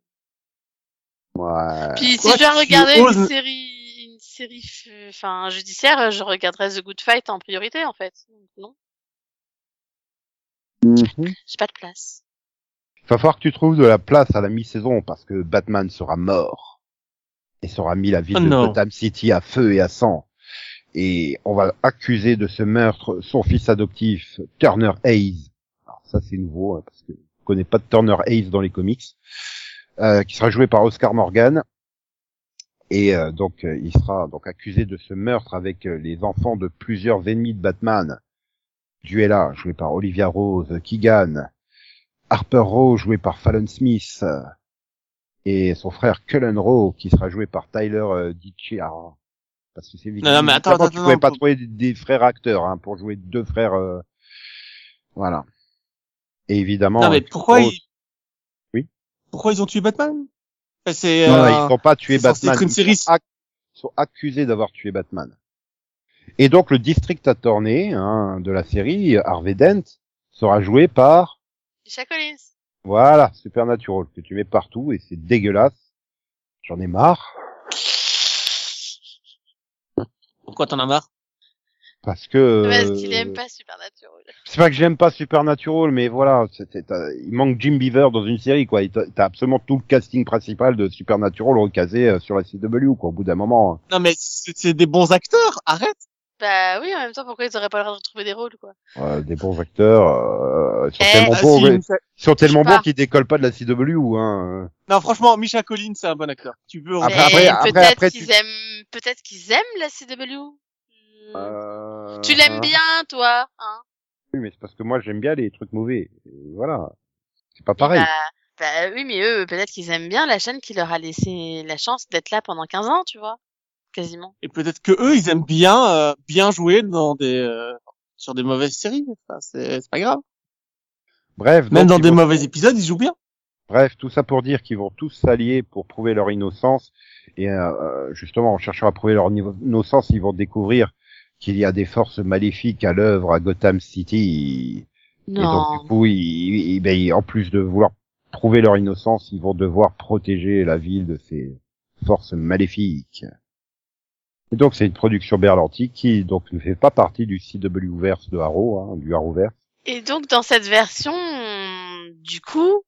Ouais. Puis Quoi, si je dois regarder oses- une série, une série, enfin judiciaire, je regarderai The Good Fight en priorité en fait. Donc, non, Mhm. j'ai pas de place. Va falloir que tu trouves de la place à la mi-saison parce que Batman sera mort et sera mis la ville Oh de non. Gotham City à feu et à sang. Et on va accuser de ce meurtre son fils adoptif, Turner Hayes. Alors ça c'est nouveau hein, parce que je connais pas de Turner Hayes dans les comics, euh, qui sera joué par Oscar Morgan. Et euh, donc euh, il sera donc accusé de ce meurtre avec les enfants de plusieurs ennemis de Batman. Duella, joué par Olivia Rose, Keegan, Harper Rowe, joué par Fallon Smith, et son frère Cullen Rowe, qui sera joué par Tyler DiChiara. Parce que c'est non, mais attends, attends, tu non, pouvais non, pas trouver des- des frères acteurs hein, pour jouer deux frères. euh, Voilà. Et évidemment. Non, mais euh, pourquoi ils... Oui. Pourquoi ils ont tué Batman? C'est, Non, non, euh, ils n'ont pas tué Batman. une ils série. sont, ac- sont accusés d'avoir tué Batman. Et donc le district attorney hein, de la série, Harvey Dent, sera joué par Misha Collins. Voilà, Supernatural, que tu mets partout et c'est dégueulasse. J'en ai marre. Pourquoi t'en as marre? Parce que... Parce qu'il euh, aime pas Supernatural. C'est pas que j'aime pas Supernatural, mais voilà, il manque Jim Beaver dans une série, quoi. T'as absolument tout le casting principal de Supernatural recasé euh, sur la CW, quoi, au bout d'un moment. Non, mais c'est des bons acteurs. Arrête. Bah oui, en même temps, pourquoi ils auraient pas le droit de retrouver des rôles, quoi? Euh, des bons acteurs, euh, ils sont Eh, tellement Ah, bons, si, Micha- ils sont tellement bons qu'ils décollent pas de la CW, hein. Non, franchement, Misha Collins, c'est un bon acteur. Tu peux. Après- après- après- peut-être après, qu'ils tu- aiment, peut-être qu'ils aiment la CW. Hmm. Euh, Tu l'aimes hein. bien, toi, hein? Oui, mais c'est parce que moi j'aime bien les trucs mauvais. Et voilà. C'est pas pareil. Bah, bah oui, mais eux, peut-être qu'ils aiment bien la chaîne qui leur a laissé la chance d'être là pendant 15 ans, tu vois? Quasiment. Et peut-être que eux, ils aiment bien, euh, bien jouer dans des, euh, sur des mauvaises séries. Enfin, c'est c'est pas grave. Bref, Même dans des vont- mauvais épisodes, ils jouent bien. Bref, tout ça pour dire qu'ils vont tous s'allier pour prouver leur innocence. Et euh, justement, en cherchant à prouver leur innocence, ils vont découvrir qu'il y a des forces maléfiques à l'œuvre à Gotham City. Et donc, Non. du coup, ils, ils- ben, ils- en plus de vouloir prouver leur innocence, ils vont devoir protéger la ville de ces forces maléfiques. Et donc, c'est une production berlantique qui donc ne fait pas partie du CW-verse de Arrow, hein, du Arrowverse. Et donc, dans cette version, du coup,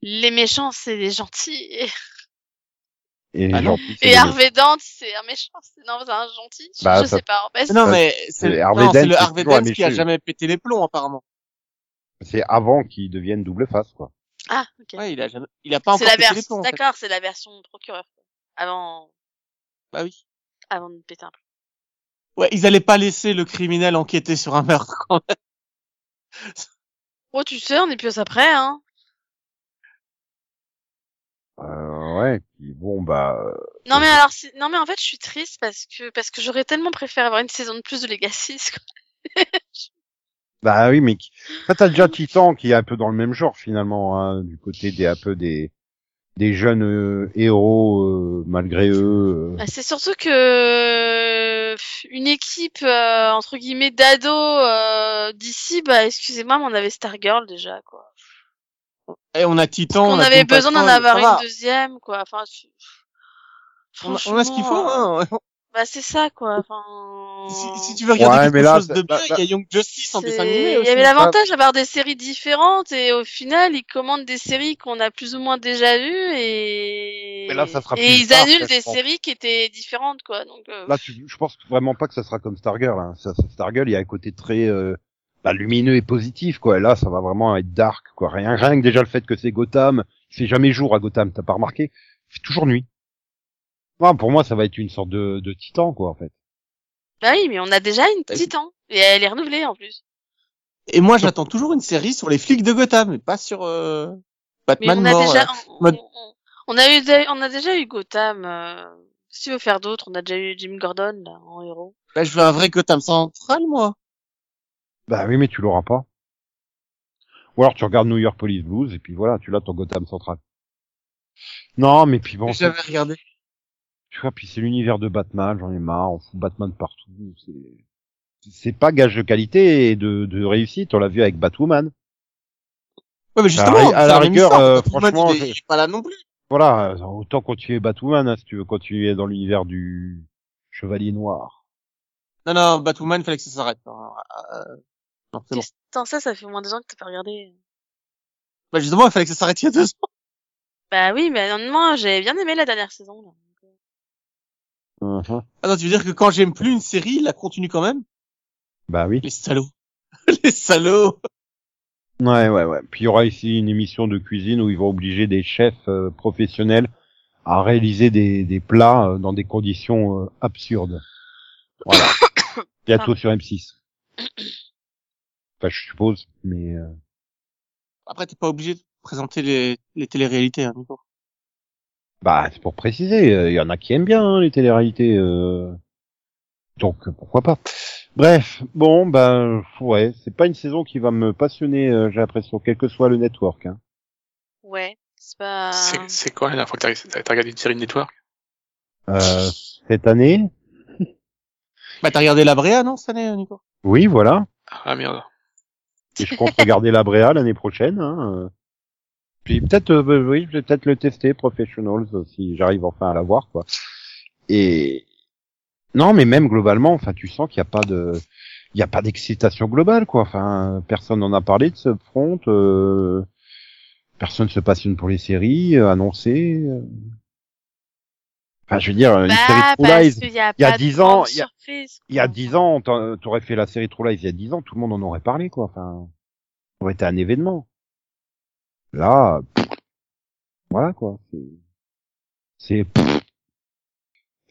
les méchants, c'est les gentils. Et, Ah gentils, et Harvey Dent, c'est un méchant. c'est- Non, c'est un gentil. Je, Bah, je ça- sais pas. Non, mais c'est le Harvey Dent qui a jamais pété les plombs, apparemment. c'est avant qu'ils deviennent double face, quoi. Ah, ok. Ouais, il a jamais, il a pas encore la pété les version, plombs, en fait. d'accord, c'est la version procureur. Avant, Bah oui. Avant de péter un plomb. Ouais, ils allaient pas laisser le criminel enquêter sur un meurtre quand même. Oh, tu sais, on est plus après, hein. Euh, ouais, puis bon, bah, euh, Non mais alors, c'est- non mais en fait, je suis triste parce que parce que j'aurais tellement préféré avoir une saison de plus de Legacy. quoi. bah oui, mais qui- en fait, t'as déjà Titan qui est un peu dans le même genre finalement, hein, du côté des un peu des des jeunes euh, héros euh, malgré eux. euh. Bah, c'est surtout que une équipe euh, entre guillemets d'ado euh, d'ici, bah excusez-moi, mais on avait Stargirl déjà quoi. Et on a Titan. on avait besoin d'en avoir une deuxième quoi. Enfin, je- On a, on a ce qu'il faut, hein. Bah c'est ça quoi. Enfin. Si, si tu veux regarder Ouais, quelque là, chose de bien, ça- il y a Young Justice en C'est- dessin animé Il y avait l'avantage d'avoir des séries différentes et au final ils commandent des séries qu'on a plus ou moins déjà vues et Mais là, ça sera et ils tard, annulent des séries qui étaient différentes quoi. Donc euh, Là, tu, je pense vraiment pas que ça sera comme Stargirl. Hein. Ça, ça- Stargirl, il y a un côté très euh, bah, lumineux et positif, quoi. Et là, ça va vraiment être dark, quoi. Rien, rien que déjà le fait que c'est Gotham, il fait jamais jour à Gotham, t'as pas remarqué? Il fait toujours nuit. Pour moi, ça va être une sorte de, de titan, quoi, en fait. bah oui, mais on a déjà une Bah, Titan et elle est renouvelée en plus. Et moi, j'attends toujours une série sur les flics de Gotham, mais pas sur euh, Mais Batman on a mort. déjà euh. on, mode- on- on a eu on a déjà eu Gotham. Euh... Si tu veux faire d'autres, on a déjà eu Jim Gordon là, en héros. Bah, je veux un vrai Gotham central, moi. Bah oui, mais tu l'auras pas. Ou alors tu regardes New York Police Blues et puis voilà, tu l'as ton Gotham central. Non, mais puis bon, J'avais regardé. Tu vois, puis c'est l'univers de Batman, j'en ai marre, on fout Batman partout. C'est, c'est pas gage de qualité et de, de réussite. On l'a vu avec Batwoman. Ouais, mais justement, à la rigueur, euh, franchement, il est- je- il est pas là non plus. Voilà, autant continuer Batwoman hein, si tu veux continuer dans l'univers du Chevalier Noir. Non, non, Batwoman, il fallait que ça s'arrête. Euh, euh, Non, bon. Ça, ça fait au moins deux ans que t'as pas regardé. Bah, justement, il fallait que ça s'arrête il y a deux ans. Bah oui, mais honnêtement, j'ai bien aimé la dernière saison. Là. Mhm. Attends, tu veux dire que quand j'aime plus une série, il la continue quand même? Bah oui. Les salauds. Les salauds. Ouais, ouais, ouais. Puis il y aura ici une émission de cuisine où ils vont obliger des chefs euh, professionnels à réaliser des, des plats euh, dans des conditions euh, absurdes. Voilà. Bientôt sur M6. Enfin, je suppose, mais euh, Après, t'es pas obligé de présenter les, les téléréalités, hein, Nico. Bah c'est pour préciser. euh, Il y en a qui aiment bien hein, les téléréalités, euh, donc euh, pourquoi pas. Bref, bon, ben ouais, c'est pas une saison qui va me passionner. euh, J'ai l'impression, quel que soit le network. Hein. Ouais, c'est pas. C'est c'est quoi la dernière fois que t'as regardé une série de network? Euh, cette année, Bah, t'as regardé la Bréa, non, cette année, Nico? oui, voilà. Ah merde. Et je compte regarder la Bréa l'année prochaine. Hein. Puis peut-être, euh, oui, je vais peut-être le tester, Professionals, euh, si j'arrive enfin à l'avoir, quoi. Et non, mais même globalement, enfin, tu sens qu'il n'y a pas de, il y a pas d'excitation globale, quoi. Enfin, personne n'en a parlé de ce front. euh, Personne se passionne pour les séries euh, annoncées. euh. Enfin, je veux dire, une bah, série True Lies. qu'il y a, il y a 10 ans, il y a- y. 10 ans, t'aurais fait la série True Lies il y a 10 ans, tout le monde en aurait parlé, quoi. Enfin, ça aurait été un événement. Là, pff, voilà, quoi. C'est,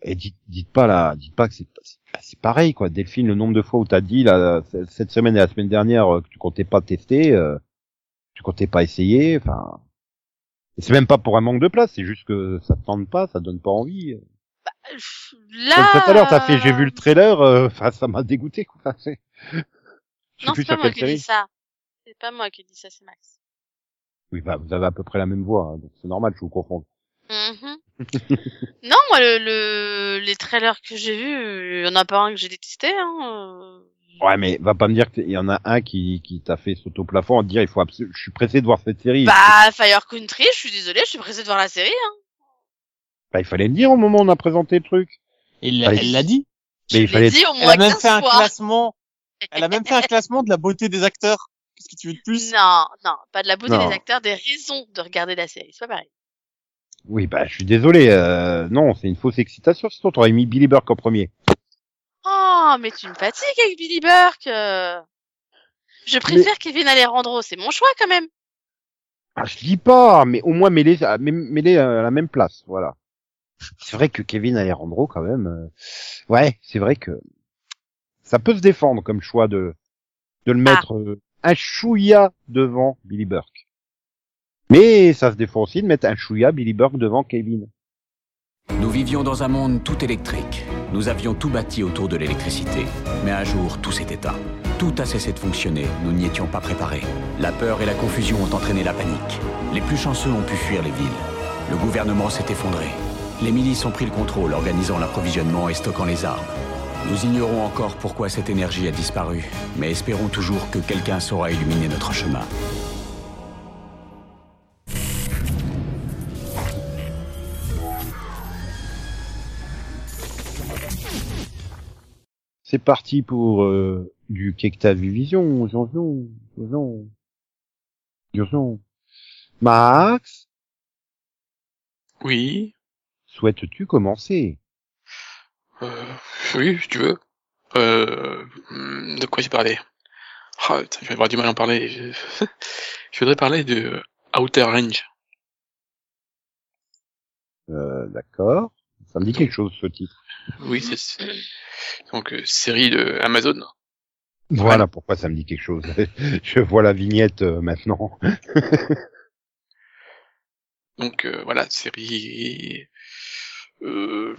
et dites, dites pas là, dites pas que c'est, c'est, c'est pareil, quoi. Delphine, le nombre de fois où t'as dit, là, cette semaine et la semaine dernière, euh, que tu comptais pas tester, euh, tu comptais pas essayer, enfin. Et c'est même pas pour un manque de place, c'est juste que ça te tente pas, ça donne pas envie. Comme Là. tout à l'heure, t'as fait, j'ai vu le trailer, euh, enfin, ça m'a dégoûté, quoi. Non, c'est pas moi qui dis ça. C'est pas moi qui dis ça, c'est Max. Oui, bah, vous avez à peu près la même voix, hein, donc c'est normal, je vous confonds. Mhm. non, moi, le, le, les trailers que j'ai vus, il y en a pas un que j'ai détesté. Hein. euh. Ouais, mais va pas me dire qu'il y en a un qui, qui t'a fait sauter au plafond en te dire, il faut absolument, je suis pressé de voir cette série. Bah, Fire Country, je suis désolée, je suis pressée de voir la série. Hein. Bah, il fallait le dire au moment où on a présenté le truc. Elle Allez. elle l'a dit. Mais je il fallait- dit au Elle a même 15 fait un classement. Elle a même fait un classement de la beauté des acteurs. Qu'est-ce que tu veux de plus? Non, non, pas de la beauté Non. des acteurs, des raisons de regarder la série. C'est pas pareil. Oui, bah, je suis désolé, euh, non, c'est une fausse excitation, sinon t'aurais mis Billy Burke en premier. Oh, mais tu me fatigues avec Billy Burke. euh. Je préfère Kevin Alejandro, c'est mon choix quand même. Ah, je dis pas, mais au moins mêler, à- mê- mêler à la même place, voilà. C'est vrai que Kevin Alejandro, quand même, euh, ouais, c'est vrai que ça peut se défendre comme choix de de le mettre euh, un chouïa devant Billy Burke. Mais ça se défend aussi de mettre un chouïa Billy Burke devant Kevin. Nous vivions dans un monde tout électrique. Nous avions tout bâti autour de l'électricité. Mais un jour, tout s'est éteint. Tout a cessé de fonctionner. Nous n'y étions pas préparés. La peur et la confusion ont entraîné la panique. Les plus chanceux ont pu fuir les villes. Le gouvernement s'est effondré. Les milices ont pris le contrôle, organisant l'approvisionnement et stockant les armes. Nous ignorons encore pourquoi cette énergie a disparu, mais espérons toujours que quelqu'un saura illuminer notre chemin. C'est parti pour euh, du Kekta Vision, Vision, Vision, Vision. Max, Oui. souhaites-tu commencer? Euh, oui, si tu veux. Euh, de quoi j'ai parlé putain, je vais avoir du mal à en parler. Je, je voudrais parler de Outer Range. euh, D'accord. Ça me dit quelque chose ce titre. Oui, c'est donc euh, série de Amazon. Voilà pourquoi ça me dit quelque chose. Je vois la vignette maintenant. Donc voilà, série euh,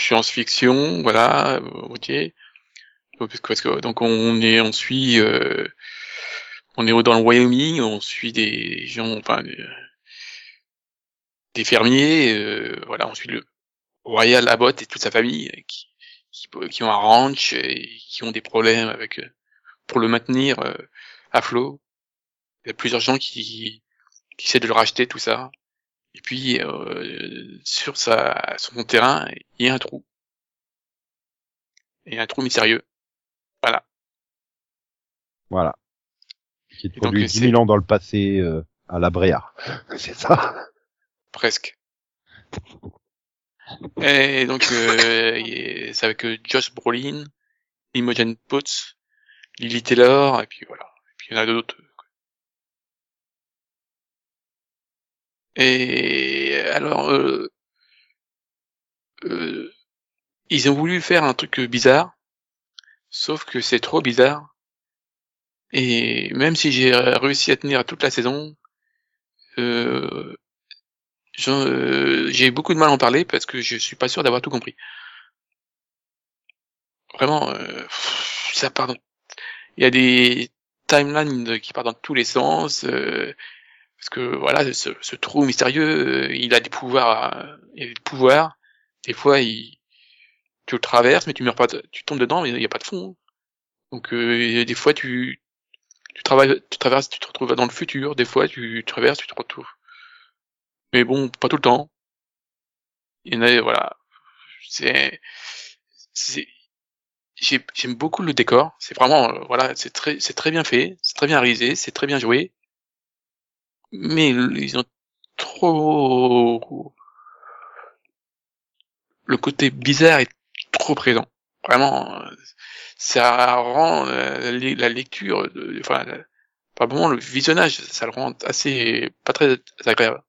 science-fiction, voilà, euh, ok. Donc, on est, on suit, euh, on est dans le Wyoming, on suit des gens, enfin des, des fermiers, euh, voilà, on suit le Royal Abbott et toute sa famille euh, qui, qui, ont un ranch et qui ont des problèmes avec euh, pour le maintenir euh, à flot. Il y a plusieurs gens qui qui essaie de le racheter, tout ça. Et puis, euh, sur sa, son terrain, il y a un trou. Et un trou mystérieux. Voilà. Voilà. Qui est produit euh, 10 c'est- 000 ans dans le passé euh, à la Bréa. C'est ça. Presque. Et donc, euh, c'est avec euh, Josh Brolin, Imogen Potts, Lily Taylor, et puis voilà. Et puis il y en a d'autres. Et alors, euh, euh, ils ont voulu faire un truc bizarre, sauf que c'est trop bizarre. Et même si j'ai réussi à tenir toute la saison, euh, euh, j'ai beaucoup de mal à en parler parce que je suis pas sûr d'avoir tout compris. Vraiment, euh, ça part. Il y a des timelines qui partent dans tous les sens. Parce que voilà, ce, ce trou mystérieux, euh, il a des pouvoirs, euh, il a des pouvoirs. Des fois, il, tu le traverses, mais tu meurs pas, tu tombes dedans, mais il n'y a pas de fond. Donc, euh, des fois, tu, tu travailles, tu traverses, tu te retrouves dans le futur. Des fois, tu traverses, tu te retrouves. Mais bon, pas tout le temps. Il y en a, voilà. C'est, c'est, j'ai- j'aime beaucoup le décor. C'est vraiment, euh, voilà, c'est très, c'est très bien fait, c'est très bien réalisé, c'est très bien joué. Mais ils ont trop, le côté bizarre est trop présent. Vraiment, ça rend la, lecture, enfin, le visionnage, ça le rend assez pas très agréable.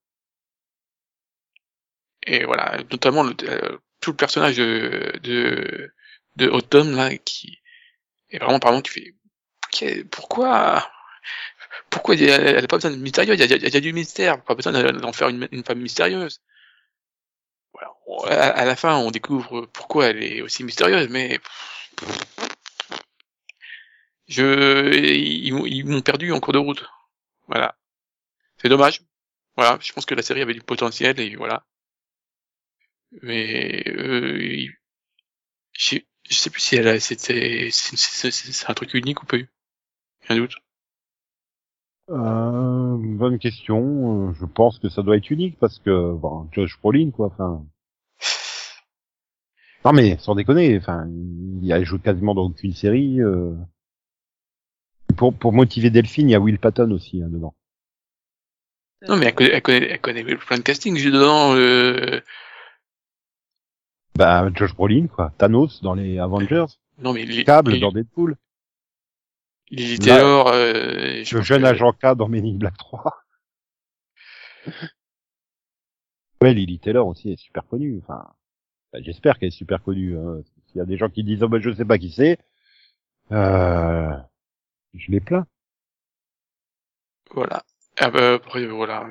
Et voilà, notamment euh, tout le personnage de de, de Autumn là qui est vraiment par exemple tu fais pourquoi pourquoi elle a pas besoin de mystérieux, il y a, il y a- du mystère, pas besoin d'en faire une, femme mystérieuse. Voilà. À, la fin, on découvre pourquoi elle est aussi mystérieuse, mais je ils, m'ont- perdu en cours de route. Voilà. C'est dommage. Voilà, je pense que la série avait du potentiel et voilà. Mais euh, je sais plus si c'est un truc unique ou pas eu. Un doute. Euh, bonne question. Euh, Je pense que ça doit être unique parce que bon, Josh Brolin quoi. Enfin. Non mais sans déconner. Enfin, il a joué quasiment dans aucune série. euh. Pour pour motiver Delphine, il y a Will Patton aussi hein, dedans. Non mais elle connaît, elle connaît, elle connaît plein de castings j'ai dedans. Euh... Bah Josh Brolin quoi. Thanos dans les Avengers. Non mais Li- Cable dans Deadpool. Lily Là- Taylor, euh, je Le jeune que- agent K dans Men in Black 3. Ouais, Lily Taylor aussi est super connue. Enfin, bah, j'espère qu'elle est super connue. Hein. S'il y a des gens qui disent oh ben je sais pas qui c'est, euh... je les plains. Voilà. Ah bah, après, voilà.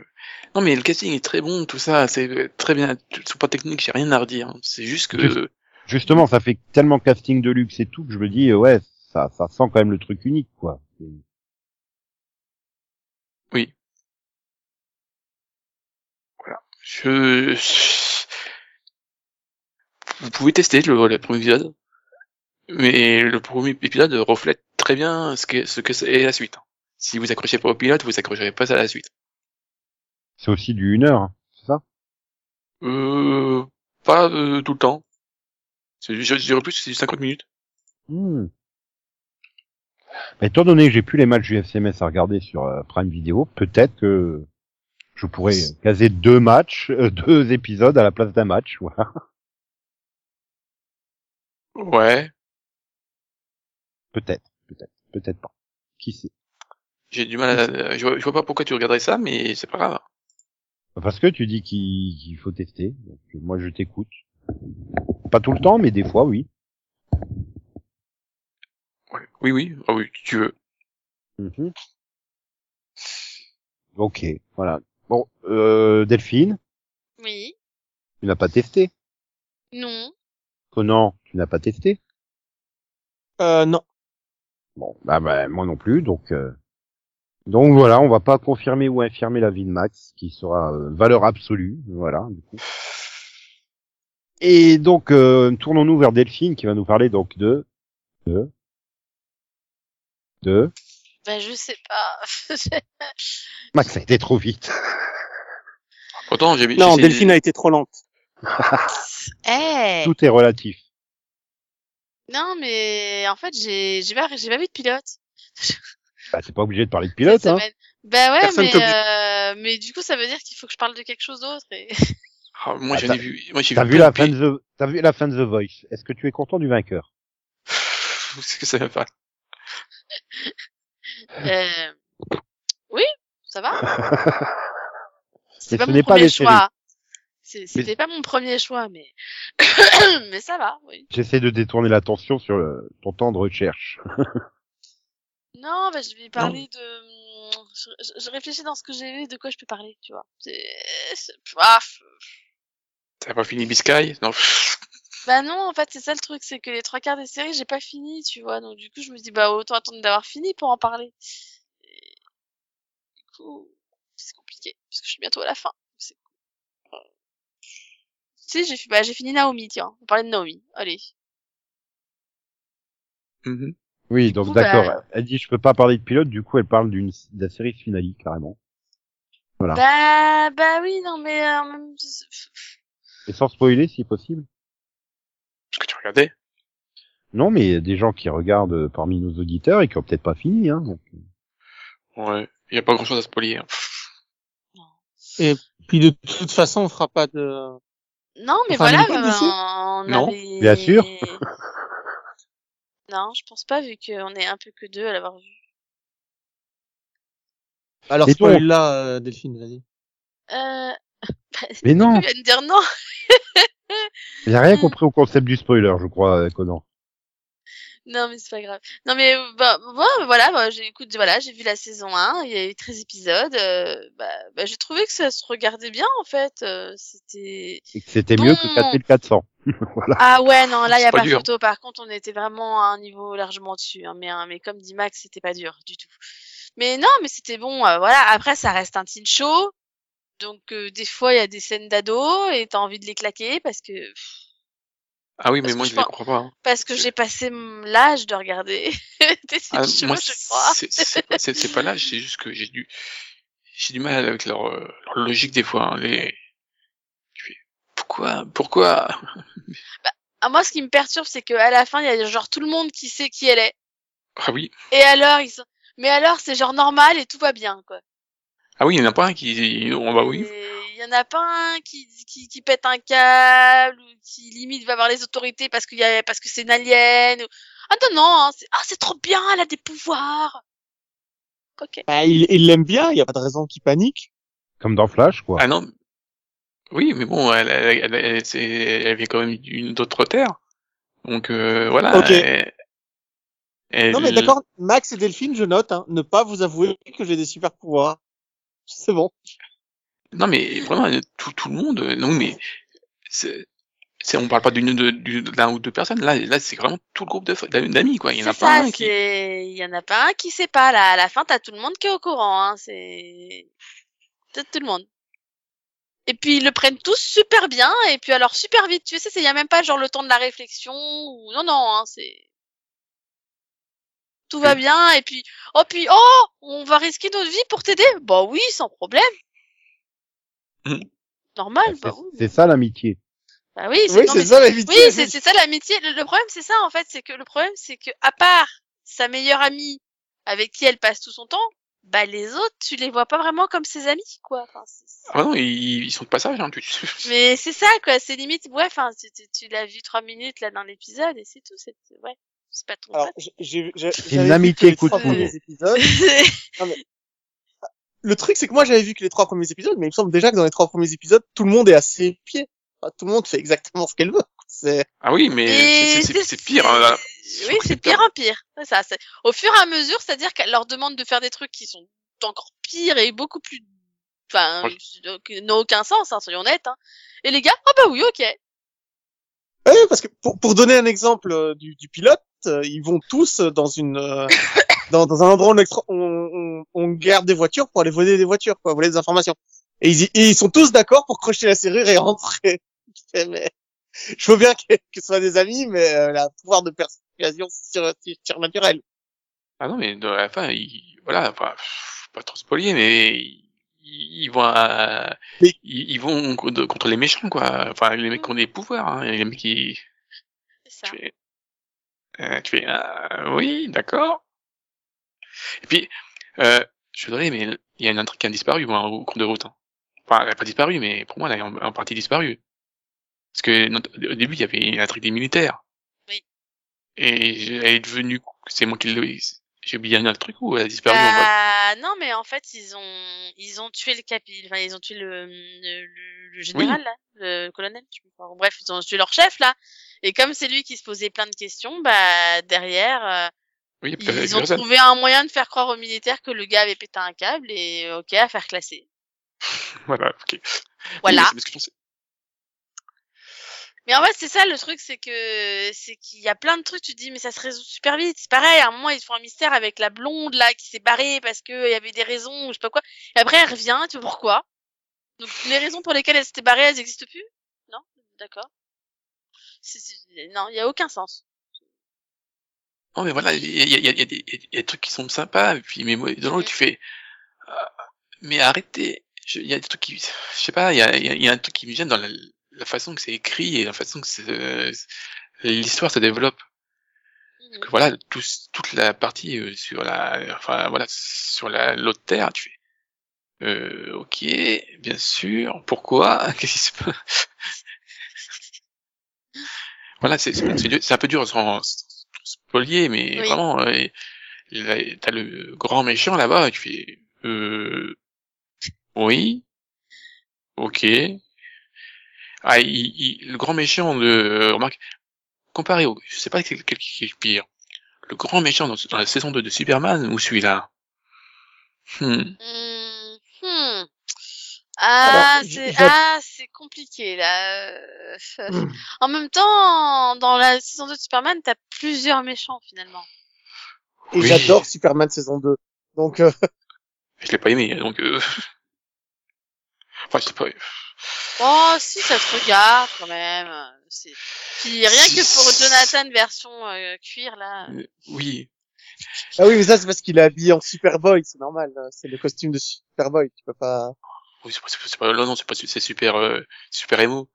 Non mais le casting est très bon, tout ça, c'est très bien. Sur pas technique, j'ai rien à redire. C'est juste que Juste- Justement, ça fait tellement casting de luxe et tout que je me dis euh, ouais, ça, ça sent quand même le truc unique quoi. C'est- je... Vous pouvez tester le, le premier épisode, mais le premier épisode reflète très bien ce que ce que c'est la suite. Si vous accrochez pas au pilote, vous accrocherez pas à la suite. C'est aussi du une heure, hein, c'est ça? Euh, pas euh, tout le temps. Je dirais plus que c'est du 50 minutes. Hmm. Mais Étant donné que j'ai plus les matchs du FCMS à regarder sur euh, Prime Video, peut-être que je pourrais caser deux matchs, euh, deux épisodes à la place d'un match. Voilà. Ouais. Peut-être, peut-être, peut-être pas. Qui sait? J'ai du mal à... Je vois, je vois pas pourquoi tu regarderais ça, mais c'est pas grave. Parce que tu dis qu'il qu'il faut tester. Donc, moi, je t'écoute. Pas tout le temps, mais des fois, oui. Oui, oui. Ah oui, si tu veux. Mhm. Ok, voilà. Bon, euh, Delphine, Oui. tu n'as pas testé? Non. Conan, tu n'as pas testé? Euh, non. Bon, bah, bah, moi non plus, donc euh, donc voilà, on va pas confirmer ou infirmer l'avis de Max, qui sera euh, valeur absolue, voilà. Du coup. Et donc euh, tournons-nous vers Delphine, qui va nous parler donc de de de Bah, je sais pas. Max, ça a été trop vite. Pourtant, j'ai Non, Delphine a été trop lente. Eh Tout est relatif. Non, mais en fait, j'ai j'ai pas, j'ai pas vu de pilote. Bah, c'est pas obligé de parler de pilote, cette hein. semaine. Bah ouais, Personne mais, t'oblige. euh, mais du coup, ça veut dire qu'il faut que je parle de quelque chose d'autre. Et... Ah, moi, Ah, j'en t'as- ai vu. Moi, j'ai T'as vu plein la de fin de The, t'as vu la fin de The Voice. Est-ce que tu es content du vainqueur? C'est que ça va pas. Euh, Oui, ça va. Mais C'était pas ce mon n'est pas premier choix. C'est- C'était pas mon premier choix, mais mais ça va. Oui. J'essaie de détourner l'attention sur le- ton temps de recherche. Non, bah, je vais parler de. Je, je- je réfléchis dans ce que j'ai vu, de quoi je peux parler, tu vois. C'est. c'est- ah, T'as pas fini Biscay? Non. Bah non, en fait, c'est ça le truc, c'est que les trois quarts des séries, j'ai pas fini, tu vois. Donc du coup, je me dis, bah autant attendre d'avoir fini pour en parler. Et, du coup, c'est compliqué, parce que je suis bientôt à la fin. C'est- Tu sais, j'ai fi- bah, j'ai fini Naomi, tiens. On parlait de Naomi. Allez. Mhm. Oui, donc coup, d'accord. bah- Elle dit je peux pas parler de pilote, du coup elle parle d'une de la série finale carrément. Voilà. Bah, bah oui, non, mais euh, même- Et sans spoiler si possible. Que tu regardais? Non, mais il y a des gens qui regardent euh, parmi nos auditeurs et qui ont peut-être pas fini. Hein, donc. Ouais. Y a pas grand chose à spoiler. hein. Et puis de toute façon, on fera pas de. Non, mais Enfin, voilà, on bah, dessus on Non, avait... bien sûr. non, je pense pas, vu qu'on est un peu que deux à l'avoir vu. Alors Et spoil donc là, euh, Delphine, vas-y. Euh... Mais non, Tu viens de dire non il a rien compris au concept du spoiler, je crois, euh, Conan. Non, mais c'est pas grave. Non, mais euh, bah, bon, voilà, bah, j'ai écoute, voilà, j'ai vu la saison 1, il y a eu 13 épisodes. euh, bah, bah, j'ai trouvé que ça se regardait bien, en fait. euh, C'était... Et que c'était mieux que Bon. 4400. voilà. Ah ouais, non, là, il y a pas dur. photo. Par contre, on était vraiment à un niveau largement dessus. hein, mais, hein, mais comme dit Max, c'était pas dur du tout. Mais non, mais c'était bon. euh, voilà. Après, ça reste un teen show. Donc, euh, des fois, il y a des scènes d'ado et t'as envie de les claquer parce que Ah oui, Parce mais moi je je les comprends pas. hein. parce que j'ai passé l'âge de regarder des Ah, moi, je crois. c'est pas, c'est- c'est juste que j'ai du, j'ai du mal avec leur, leur logique des fois. hein, les... Pourquoi, pourquoi? Ah, moi, ce qui me perturbe, c'est qu'à la fin, il y a genre tout le monde qui sait qui elle est. Ah oui, Et alors, ils sont... Mais alors, c'est genre normal et tout va bien, quoi. Ah oui, il y en a pas un qui, on bah oui. Il y en a pas un qui, qui, qui pète un câble ou qui limite va voir les autorités parce qu'il y a parce que c'est une alien. Ou... Ah non non, hein, c'est ah c'est trop bien, elle a des pouvoirs. Ok. Bah, il il l'aime bien, il y a pas de raison qu'il panique. Comme dans Flash, quoi. Ah non. Oui, mais bon, elle, elle, elle, elle, vient quand même d'une autre terre. Donc euh, voilà. Ok. elle- elle- Non mais d'accord, Max et Delphine, je note, hein, ne pas vous avouer que j'ai des super pouvoirs. C'est bon. Non mais vraiment tout, tout le monde. euh, Non mais c'est, c'est on parle pas d'une de- d'un ou deux personnes. Là là c'est vraiment tout le groupe de d'amis quoi. Il y en a pas un qui. il y en a pas un qui sait pas, là. À la fin, t'as tout le monde qui est au courant, hein. C'est, c'est tout le monde. Et puis, ils le prennent tous super bien, et puis alors super vite. Tu sais, il y a même pas genre le temps de la réflexion, ou, non, non, hein, c'est, tout va bien, et puis, oh, puis, oh, on va risquer notre vie pour t'aider. Bah oui, sans problème. Mhm. Normal, C'est bah oui. c'est ça l'amitié. Bah oui, Oui, c'est mais ça l'amitié. oui, c'est ça l'amitié. Le, le problème, c'est ça en fait, c'est que le problème, c'est que à part sa meilleure amie avec qui elle passe tout son temps, bah les autres, tu les vois pas vraiment comme ses amis, quoi. Enfin, Ah non ils, ils sont de passage. Hein, tu... Mais c'est ça, quoi. C'est limite, ouais. Enfin, tu, tu, tu l'as vu trois minutes là dans l'épisode et c'est tout. C'est ouais, c'est pas ton Alors, j'ai- j'ai, j'ai, C'est une amitié premiers épisodes. Le truc, c'est que moi, j'avais vu que les trois premiers épisodes, mais il me semble déjà que dans les trois premiers épisodes, tout le monde est à ses pieds. Enfin, tout le monde fait exactement ce qu'elle veut. C'est, Ah oui mais c'est- pire. hein, là. Oui, c'est pire en pire. Ça. Au fur et à mesure, c'est-à-dire qu'elle leur demande de faire des trucs qui sont encore pires et beaucoup plus, enfin, qui n'ont aucun sens, hein, soyons honnêtes. Hein. Et les gars, ah bah oui, ok. Ouais, parce que pour, pour donner un exemple euh, du, du pilote, ils vont tous euh, dans une euh, dans, dans un endroit où on, extra- on, on, on garde des voitures pour aller voler des voitures, quoi, voler des informations. Et ils, et ils sont tous d'accord pour crocheter la serrure et rentrer. Je fais, mais, je veux bien que, que ce soit des amis, mais euh, la pouvoir de persuasion sur, surnaturel. Ah non mais de la fin ils, voilà enfin pff, pas trop spoiler mais ils, ils vont à- Mais- ils, ils vont contre contre les méchants quoi. Enfin les mecs qui ont des pouvoirs. Hein, les mecs qui C'est ça. Tu fais, euh, tu fais ah, oui, d'accord. Et puis, euh, je suis désolé, mais il y a un truc qui a disparu moi, au cours de route. hein. Enfin, elle n'a pas disparu, mais pour moi, elle est en, en partie disparue. Parce que notre- au début, il y avait un truc des militaires. Oui. Et elle est devenue, c'est moi qui l'ai, j'ai oublié un autre truc ou elle a disparu Bah, non, mais en fait, ils ont, ils ont tué le capi, enfin, ils ont tué le, le, le- général, là, le colonel, bref, ils ont tué leur chef, là. Et comme c'est lui qui se posait plein de questions, bah, derrière, euh, Oui, qu'elle ils ont trouvé un moyen de faire croire aux militaires que le gars avait pété un câble et, euh, ok, à faire classer. Voilà, ok. Voilà. Oui, c'est parce que je pensais- Mais en fait, c'est ça le truc, c'est que c'est qu'il y a plein de trucs. Tu te dis, mais ça se résout super vite. C'est pareil. À un moment, ils font un mystère avec la blonde là qui s'est barrée parce que il y avait des raisons ou je sais pas quoi. Et après, elle revient. Tu vois pourquoi Donc les raisons pour lesquelles elle s'était barrée, elles existent plus Non, d'accord. Non, il y a aucun sens. Non, mais voilà, il y y, y, y a des trucs qui sont sympas, et puis, mais moi, dans l'autre, tu fais, ah, mais arrêtez, il y a des trucs qui, je sais pas, il y a, y a un truc qui me gêne dans la, la façon que c'est écrit et la façon que euh, l'histoire se développe. Parce que voilà, tout, toute la partie euh, sur la, enfin, voilà, sur la, l'autre terre, tu fais, euh, ok, bien sûr, pourquoi, qu'est-ce qui se passe? Voilà, c'est, c'est, un peu dur sans, spolier, mais Oui. vraiment, euh, t'as le grand méchant là-bas, tu fais, euh, oui, ok. Ah, il, il- le grand méchant de, euh, remarque, comparé au, je sais pas quel, quel qui est pire, le grand méchant dans, dans la saison 2 de Superman ou celui-là? Hmm. Hmm, hmm. Ah, c'est ah, c'est compliqué là. Euh, En même temps, dans la saison 2 de Superman, t'as plusieurs méchants finalement. Et Oui. j'adore Superman saison 2. Donc, euh, Je l'ai pas aimé, donc, euh... enfin, je sais pas. Oh, si ça se regarde quand même. C'est puis rien que pour Jonathan version euh, cuir là. Euh, Oui, ah oui, mais ça, c'est parce qu'il est habillé en Superboy, c'est normal. euh, C'est le costume de Superboy, tu peux pas... oui, c'est pas, c'est pas, non, non, c'est pas, c'est super, euh, super émo.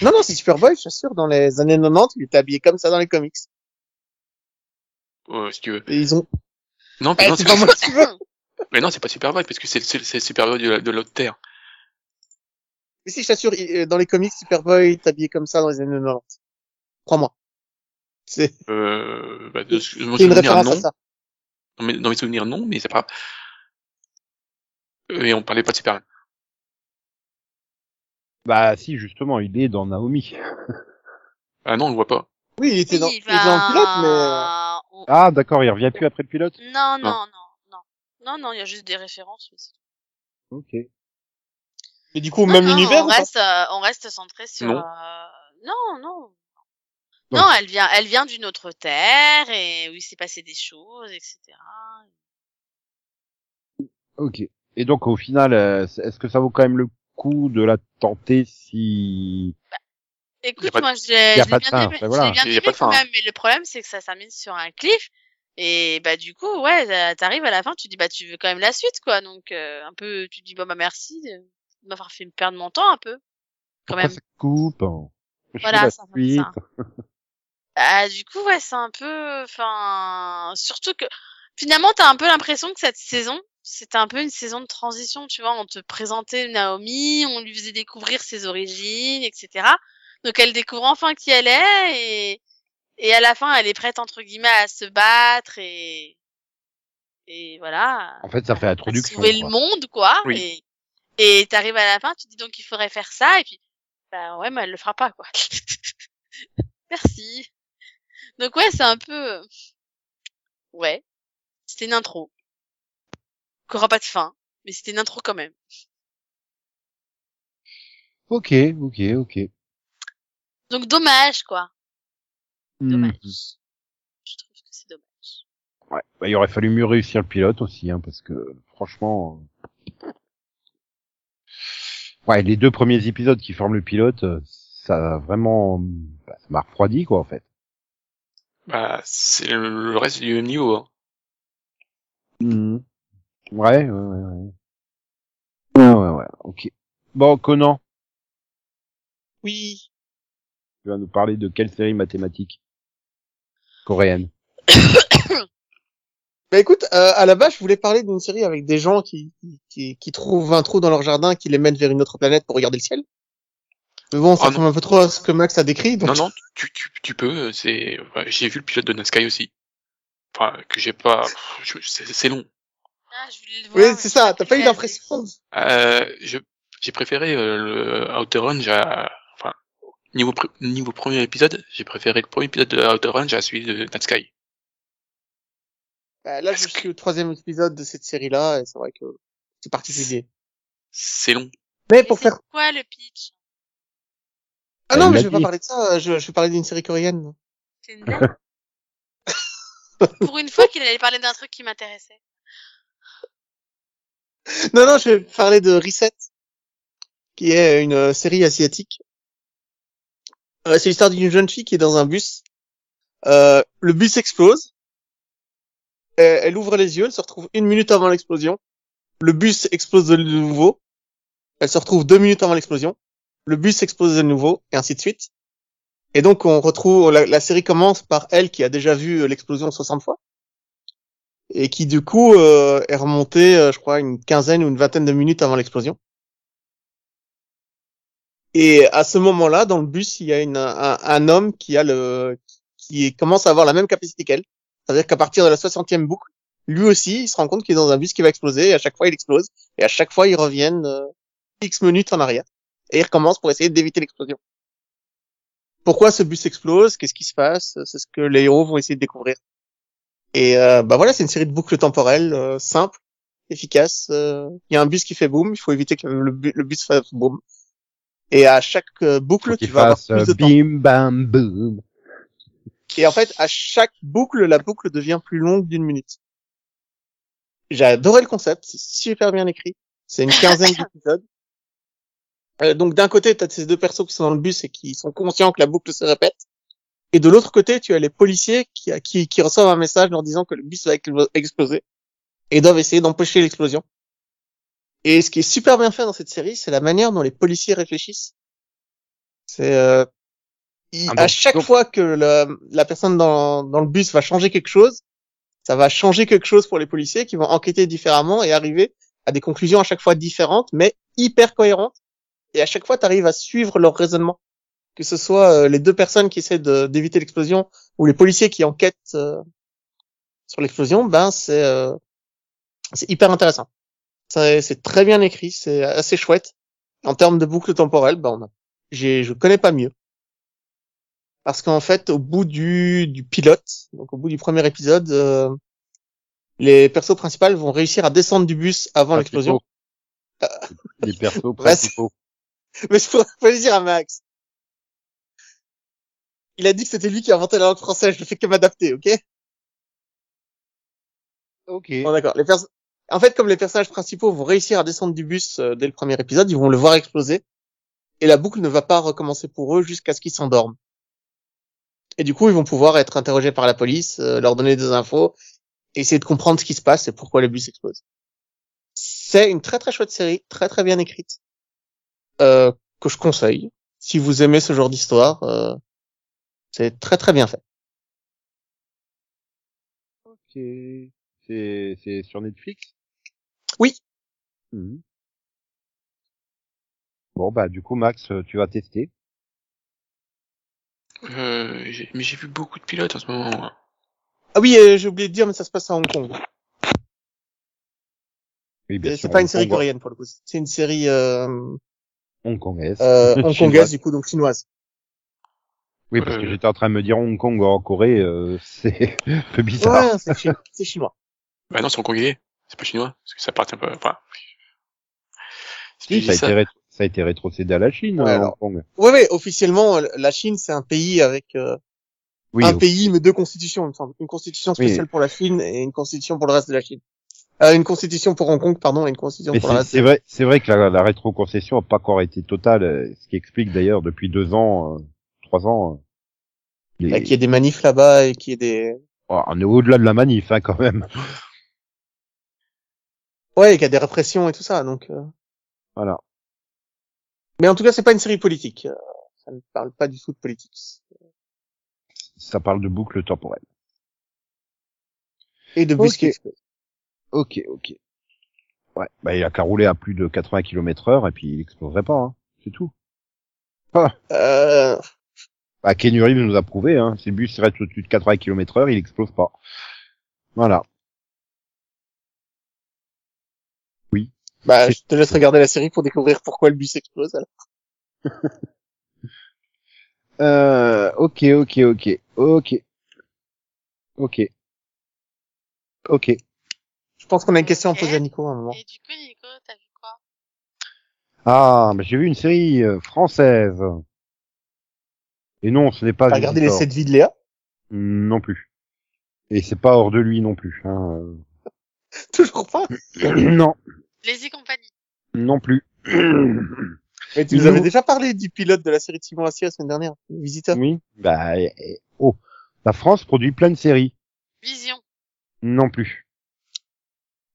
Non, non, c'est Superboy, je t'assure, dans les années 90, il était habillé comme ça dans les comics. Euh, si tu veux. Et ils ont... Non, Eh, non, c'est pas pas, moi veux mais non, c'est pas Superboy, parce que c'est, c'est, c'est Superboy de, la- de l'autre terre. Mais si, je t'assure, il- euh, dans les comics, Superboy est habillé comme ça dans les années 90. Crois-moi. C'est Euh, bah, de, de mon une souvenir, référence non. à ça. Dans mes, dans mes souvenirs, non, mais c'est pas. grave. Euh, Et on parlait pas de Superman. Bah si, justement, il est dans Naomi. Ah non, on le voit pas. Oui, il était dans, il était dans le pilote, mais euh, on- Ah d'accord, il revient plus après le pilote? Non, non, non, non. Non, non, il y a juste des références. mais c'est tout. Ok. Mais du coup, Non, même non, l'univers on reste, euh, on reste centré sur. Non. euh, Non, non. Ouais. Non, elle vient, elle vient d'une autre terre et où il s'est passé des choses, etc. Ok. Et donc au final, euh, est-ce que ça vaut quand même le coup de la tenter si... A Écoute, de- moi, de bien fin, aimé, voilà. l'ai bien aimé pas de quand fin, même, mais le problème, c'est que ça termine sur un cliff. Et bah du coup, ouais, t'arrives à la fin, tu dis bah tu veux quand même la suite, quoi. Donc euh, un peu, tu dis bon bah merci de m'avoir fait me perdre mon temps un peu, quand Pourquoi même. ça coupe hein? Je Voilà, ça ça. Bah, du coup, ouais, c'est un peu, enfin, surtout que finalement, t'as un peu l'impression que cette saison, c'était un peu une saison de transition, tu vois. On te présentait Naomi, on lui faisait découvrir ses origines, etc. Donc, elle découvre enfin qui elle est et, et à la fin, elle est prête, entre guillemets, à se battre et, et voilà. En fait, ça fait introduction. sauver le monde, quoi. Oui. Et, t'arrives à la fin, tu dis donc il faudrait faire ça, et puis, bah ouais, mais elle le fera pas, quoi. Merci. Donc ouais, c'est un peu, euh, ouais, c'était une intro. Qui aura pas de fin, mais c'était une intro quand même. Ok, ok, ok. Donc dommage, quoi. Dommage. Mhm. Je trouve que c'est dommage. Ouais. Bah, il aurait fallu mieux réussir le pilote aussi, hein, parce que franchement, ouais, les deux premiers épisodes qui forment le pilote, euh, ça a vraiment, bah, ça m'a refroidi quoi en fait. Bah, c'est le, le reste du même niveau. Hein. Ouais, ouais, ouais, ouais. Ouais, ouais, ouais. Ok. Bon, Conan, oui. tu vas nous parler de quelle série mathématique? Coréenne Bah écoute, euh, à la base, je voulais parler d'une série avec des gens qui, qui, qui trouvent un trou dans leur jardin, qui les mènent vers une autre planète pour regarder le ciel. Mais bon, ça ressemble un peu trop à ce que Max a décrit. Donc... Non, non, tu, tu, tu peux. C'est, ouais, j'ai vu le pilote de Nasky aussi. Enfin, que j'ai pas. C'est c'est long. Ah, je voulais le voir. Oui, mais c'est j'ai ça. T'as pas eu l'impression. Euh, je, j'ai préféré euh, le Outer Range à, enfin, niveau pr- niveau premier épisode, j'ai préféré le premier épisode de Outer Range à celui de Natsky. Bah, là, je suis au troisième épisode de cette série-là, et c'est vrai que c'est particulier. C'est long. Mais Et pour c'est faire. quoi le pitch? Ah non, Elle mais je vais pas parler de ça. Je, je vais parler d'une série coréenne. C'est une Pour une fois qu'il allait parler d'un truc qui m'intéressait. Non, non, je vais parler de Reset, qui est une euh, série asiatique. Euh, c'est l'histoire d'une jeune fille qui est dans un bus. Euh, le bus explose. Euh, elle ouvre les yeux, elle se retrouve une minute avant l'explosion. Le bus explose de nouveau. Elle se retrouve deux minutes avant l'explosion. Le bus explose de nouveau, et ainsi de suite. Et donc on retrouve la, série commence par elle qui a déjà vu euh, l'explosion 60 fois et qui du coup euh, est remontée, je crois, une quinzaine ou une vingtaine de minutes avant l'explosion. Et à ce moment-là, dans le bus, il y a un, un homme qui a le, qui commence à avoir la même capacité qu'elle. C'est-à-dire qu'à partir de la 60e boucle, lui aussi, il se rend compte qu'il est dans un bus qui va exploser, et à chaque fois, il explose, et à chaque fois, ils reviennent euh, X minutes en arrière, et ils recommencent pour essayer d'éviter l'explosion. Pourquoi ce bus explose? Qu'est-ce qui se passe? C'est ce que les héros vont essayer de découvrir. Et euh, bah voilà, c'est une série de boucles temporelles euh, simples, efficaces. euh, Il y a un bus qui fait boom, il faut éviter que le, bu- le bus fasse boom. Et à chaque euh, boucle, tu vas avoir plus euh, de temps. bim bam boom. Et en fait, à chaque boucle, la boucle devient plus longue d'une minute. J'ai adoré le concept, c'est super bien écrit. C'est une quinzaine d'épisodes. Euh, donc d'un côté, tu as ces deux persos qui sont dans le bus et qui sont conscients que la boucle se répète. Et de l'autre côté, tu as les policiers qui, qui, qui reçoivent un message leur disant que le bus va explo- exploser et doivent essayer d'empêcher l'explosion. Et ce qui est super bien fait dans cette série, c'est la manière dont les policiers réfléchissent. C'est euh, Ah, à chaque donc- fois que la, la personne dans, dans le bus va changer quelque chose, ça va changer quelque chose pour les policiers qui vont enquêter différemment et arriver à des conclusions à chaque fois différentes, mais hyper cohérentes. Et à chaque fois, tu arrives à suivre leur raisonnement. Que ce soit euh, les deux personnes qui essaient d'éviter l'explosion ou les policiers qui enquêtent euh, sur l'explosion, ben c'est euh, c'est hyper intéressant. C'est très bien écrit, c'est assez chouette. En termes de boucle temporelle, bah, on a, j'ai, je connais pas mieux. Parce qu'en fait, au bout du, du pilote, donc au bout du premier épisode, euh, les persos principaux vont réussir à descendre du bus avant l'explosion. Les persos principaux. Mais je pourrais pas le dire à Max. Il a dit que c'était lui qui a inventé la langue française, je fais que m'adapter, ok? Ok. Bon, d'accord. Les perso- En fait, comme les personnages principaux vont réussir à descendre du bus euh, dès le premier épisode, ils vont le voir exploser. Et la boucle ne va pas recommencer pour eux jusqu'à ce qu'ils s'endorment. Et du coup, ils vont pouvoir être interrogés par la police, euh, leur donner des infos, et essayer de comprendre ce qui se passe et pourquoi le bus explose. C'est une très très chouette série, très très bien écrite, euh, que je conseille. Si vous aimez ce genre d'histoire, euh, c'est très très bien fait. Ok. C'est, c'est sur Netflix? Oui. Mhm. Bon, bah, du coup, Max, tu vas tester. Euh, mais j'ai vu beaucoup de pilotes en ce moment. moi. Ah oui, euh, j'ai oublié de dire, mais ça se passe à Hong Kong. Oui, bien Et sûr, C'est pas une série Kong- coréenne pour le coup. C'est une série euh, Hongkongaise. euh, hongkongaise du coup, donc chinoise. Oui, parce que Euh. j'étais en train de me dire Hong Kong en Corée, euh, c'est un peu bizarre. Ouais, c'est chi- c'est chinois. Bah non, c'est hongkongais. C'est pas chinois. Parce que ça appartient pas, enfin. Dis ça a, ça- été rétro- ça a été rétrocédé à la Chine, Ouais, euh, alors. Hong Kong. Ouais, ouais, officiellement, euh, la Chine, c'est un pays avec euh, Oui, un au- pays mais deux constitutions, il me semble. Une constitution Oui. spéciale pour la Chine et une constitution pour le reste de la Chine. Euh, une constitution pour Hong Kong, pardon, et une constitution mais pour le reste. c'est vrai, c'est vrai que la, la rétroconcession n'a pas encore été totale, euh, ce qui explique d'ailleurs depuis deux ans, euh, trois ans, les- Bah, qu'il y ait des manifs là-bas et qu'il y ait des... Oh, on est au-delà de la manif hein, quand même. Ouais, et qu'il y a des répressions et tout ça, donc... euh. Voilà. Mais en tout cas, c'est pas une série politique. euh, Ça ne parle pas du tout de politique. Ça parle de boucle temporelle. Et de bus Ok. qui explosent. Ok, ok. Ouais, bah il a qu'à rouler à plus de 80 km heure et puis il exploserait pas, hein. c'est tout. Euh... Bah, Reeves nous a prouvé, hein. Si le bus reste au-dessus de 80 km heure, il explose pas. Voilà. Bah, je te laisse regarder la série pour découvrir pourquoi le bus explose. alors. Euh, ok, ok, ok, ok. Ok. Ok. Je pense qu'on a une question à poser à Nico à un moment. Et du coup, Nico, t'as vu quoi? Ah, bah, j'ai vu une série euh, française. Et non, ce n'est pas T'as regardé les Visitor. 7 vies de Léa? Non plus. Et c'est pas hors de lui non plus. Hein. Toujours pas? Non, Les y compagnie. non plus. Mais tu nous Nous- avais déjà parlé du pilote de la série de Simon Astier la semaine dernière, visiteur. oui. Bah, eh, oh. La France produit plein de séries. Vision. Non plus.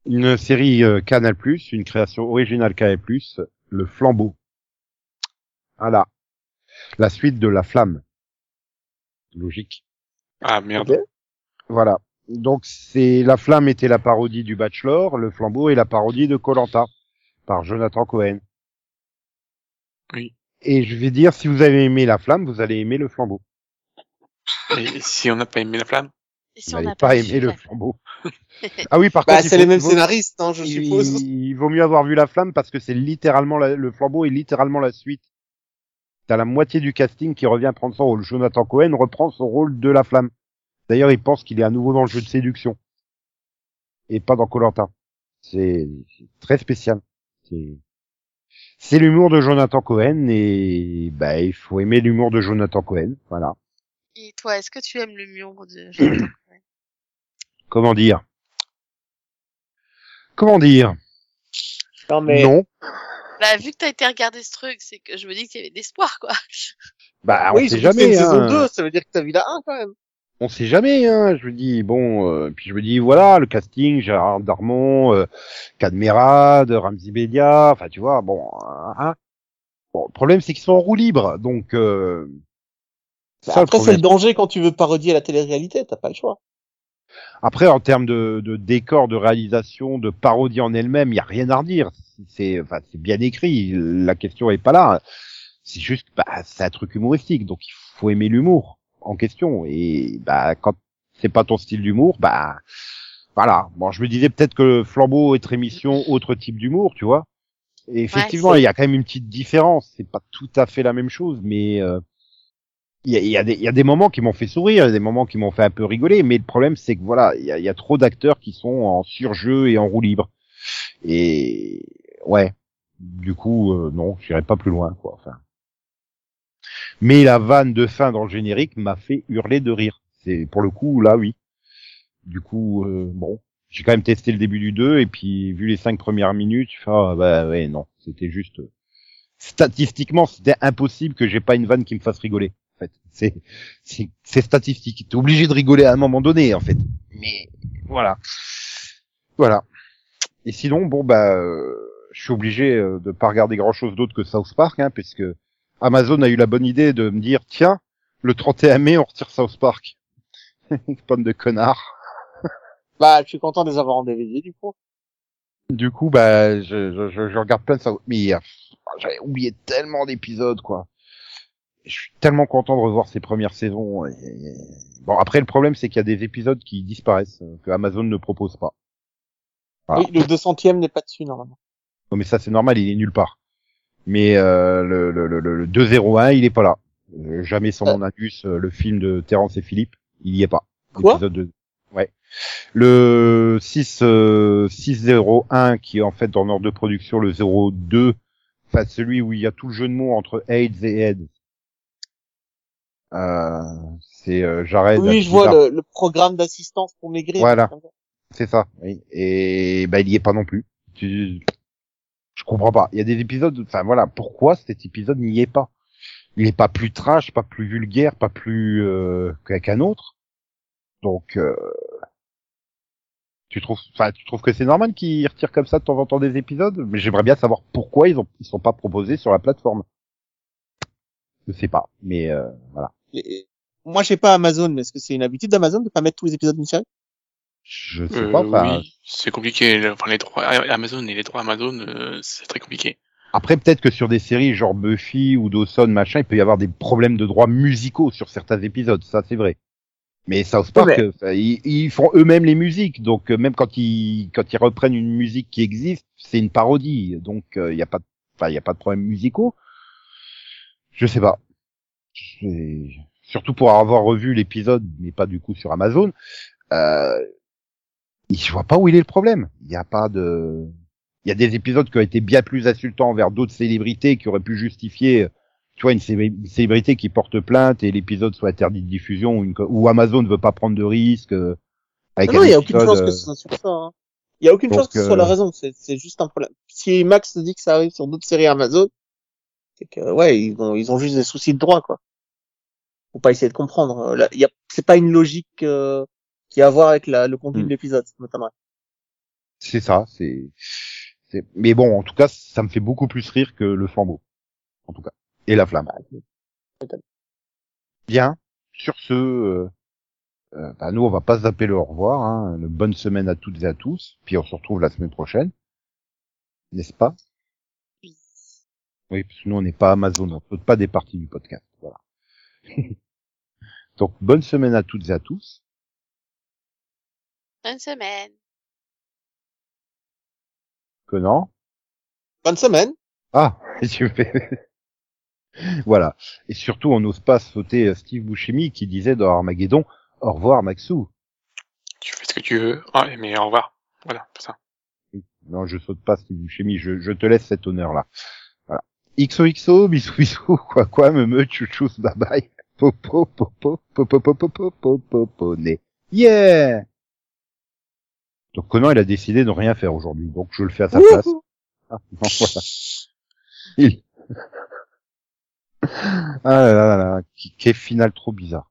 Une série euh, Canal+, une création originale Canal+, Le Flambeau. Voilà. La suite de La Flamme. Logique. Ah merde. Voilà. Donc c'est La Flamme était la parodie du Bachelor, Le Flambeau est la parodie de Colanta par Jonathan Cohen. Oui. Et je vais dire, si vous avez aimé La Flamme, vous allez aimer Le Flambeau. Et si on n'a pas aimé la flamme? Et si vous on n'a pas pas aimé Le la- Flambeau. ah oui, par Bah, contre, il c'est les mêmes vaut- scénaristes, hein, je il, suppose. il vaut mieux avoir vu La Flamme parce que c'est littéralement la- le Flambeau est littéralement la suite. T'as la moitié du casting qui revient prendre son rôle. Jonathan Cohen reprend son rôle de La Flamme. D'ailleurs, il pense qu'il est à nouveau dans le jeu de séduction et pas dans Colanta. C'est c'est très spécial. C'est c'est l'humour de Jonathan Cohen et bah il faut aimer l'humour de Jonathan Cohen. Voilà. Et toi, est-ce que tu aimes le mur de Jonathan Cohen? Comment dire? Comment dire? Non, mais Non. Bah, vu que t'as été regarder ce truc, c'est que je me dis qu'il y avait de l'espoir, quoi. Bah on oui, sait jamais. une saison hein. 2, ça veut dire que t'as vu la 1 quand même. On sait jamais, hein. Je me dis bon, euh, puis je me dis voilà le casting, Gérard Darmon, euh, Cadmerade, Ramzi Bedia, enfin tu vois, bon, hein, hein. Bon, le problème c'est qu'ils sont en roue libre, donc euh, Bah, ça, après, c'est le danger quand tu veux parodier la télé-réalité, t'as pas le choix. Après en termes de, de décor, de réalisation, de parodie en elle-même, il y a rien à redire. C'est enfin c'est bien écrit, la question est pas là. C'est juste bah c'est un truc humoristique, donc il faut aimer l'humour en question et bah quand c'est pas ton style d'humour, bah voilà. Bon, je me disais peut-être que Flambeau est émission autre type d'humour, tu vois. Et effectivement, Ouais, il y a quand même une petite différence. C'est pas tout à fait la même chose, mais euh, il y, a, il y, a des- il y a des moments qui m'ont fait sourire, il y a des moments qui m'ont fait un peu rigoler. Mais le problème, c'est que voilà, il y a, il y a trop d'acteurs qui sont en surjeu et en roue libre. Et ouais, du coup, euh, non, j'irai pas plus loin, quoi. Enfin. Mais la vanne de fin dans le générique m'a fait hurler de rire. C'est pour le coup là, oui. Du coup, euh, bon, j'ai quand même testé le début du 2 et puis vu les cinq premières minutes, je fais, ah, bah ouais non, c'était juste statistiquement c'était impossible que j'ai pas une vanne qui me fasse rigoler. En fait, c'est c'est c'est statistique. T'es obligé de rigoler à un moment donné en fait. Mais voilà, voilà. Et sinon bon bah euh, je suis obligé euh, de pas regarder grand chose d'autre que South Park hein, puisque Amazon a eu la bonne idée de me dire tiens le 31 mai on retire South Park. Pomme de connard. Bah, je suis content de les avoir en DVD, du coup. Du coup, bah, je, je, je, regarde plein de ça. Mais euh, j'avais oublié tellement d'épisodes, quoi. Je suis tellement content de revoir ces premières saisons. et- et- Bon, après, le problème, c'est qu'il y a des épisodes qui disparaissent, euh, que Amazon ne propose pas. Oui, le 200ème n'est pas dessus, normalement. Non, mais ça, c'est normal, il est nulle part. Mais euh, le, le, le, le 201, il est pas là. Euh, jamais sans Euh. mon euh, le film de Terence et Philippe, il y est pas. Quoi? De- Ouais. Le 6, euh, 601, qui est en fait dans l'ordre de production le 02, enfin celui où il y a tout le jeu de mots entre AIDS et AIDS. Euh, c'est euh, Jared. Oui, je vois le, le programme d'assistance pour maigrir. Voilà. C'est ça, oui. Et bah il y est pas non plus. Tu... Je comprends pas. Il y a des épisodes, enfin voilà, pourquoi cet épisode n'y est pas? Il est pas plus trash, pas plus vulgaire, pas plus euh, qu'un autre. Donc euh, tu trouves, enfin tu trouves que c'est normal qu'ils retirent comme ça de temps en temps des épisodes? Mais j'aimerais bien savoir pourquoi ils ont ils sont pas proposés sur la plateforme. Je sais pas, mais euh, voilà. Et- Moi, j'ai pas Amazon, mais est-ce que c'est une habitude d'Amazon de pas mettre tous les épisodes d'une série? Je sais Euh, pas. enfin, oui, c'est compliqué. Enfin, les droits Amazon et les droits Amazon, euh, c'est très compliqué. Après, peut-être que sur des séries genre Buffy ou Dawson, machin, il peut y avoir des problèmes de droits musicaux sur certains épisodes, ça c'est vrai. Mais South Park, Ouais. euh, ils, ils font eux-mêmes les musiques, donc euh, même quand ils quand ils reprennent une musique qui existe, c'est une parodie, donc il y a pas, de- enfin il y a pas de problème musicaux. Je sais pas. Surtout pour avoir revu l'épisode, mais pas du coup sur Amazon. Euh, je vois pas où il est le problème. Il y a pas de, il y a des épisodes qui ont été bien plus insultants envers d'autres célébrités qui auraient pu justifier, tu vois, une, célé- une célébrité qui porte plainte et l'épisode soit interdit de diffusion ou, une ou Amazon ne veut pas prendre de risques. euh, avec Ah non, il y a aucune chance que euh, ce soit sur ça. hein. Il y a aucune Donc, chance que ce euh, soit la raison. C'est juste un problème. Si Max dit que ça arrive sur d'autres séries Amazon, c'est que ouais, ils ont ils ont juste des soucis de droit quoi. Faut pas essayer de comprendre. Euh, Là, il y a c'est pas une logique euh, qui a à voir avec la, le contenu de l'épisode, notamment. C'est ça, c'est, c'est, mais bon, en tout cas, ça me fait beaucoup plus rire que le flambeau, en tout cas, et la flamme. Bien. Sur ce, euh, euh, bah, nous, on va pas se zapper le au revoir. Hein. Une bonne semaine à toutes et à tous. Puis on se retrouve la semaine prochaine, n'est-ce pas? Oui. Oui, parce que nous, on n'est pas Amazon, on saute pas des parties du podcast. Voilà. Donc, bonne semaine à toutes et à tous. Bonne semaine. Conan. Bonne semaine. Ah, je vais. voilà. Et surtout, on n'ose pas sauter euh, Steve Buscemi qui disait dans Armageddon, au revoir Maxou. Tu fais ce que tu veux. Ouais, mais au revoir. Voilà, c'est ça. Non, je saute pas Steve Buscemi, je, je te laisse cet honneur-là. Voilà. XOXO, bisous bisous, quoi quoi, me me, chouchous, bye bye. Popo, popo, popo, popo, popo, popo, né. Yeah! Donc Conan, il a décidé de rien faire aujourd'hui, donc je le fais à sa place. Ah, non, voilà. Il... ah là là là là, qui- quel final trop bizarre.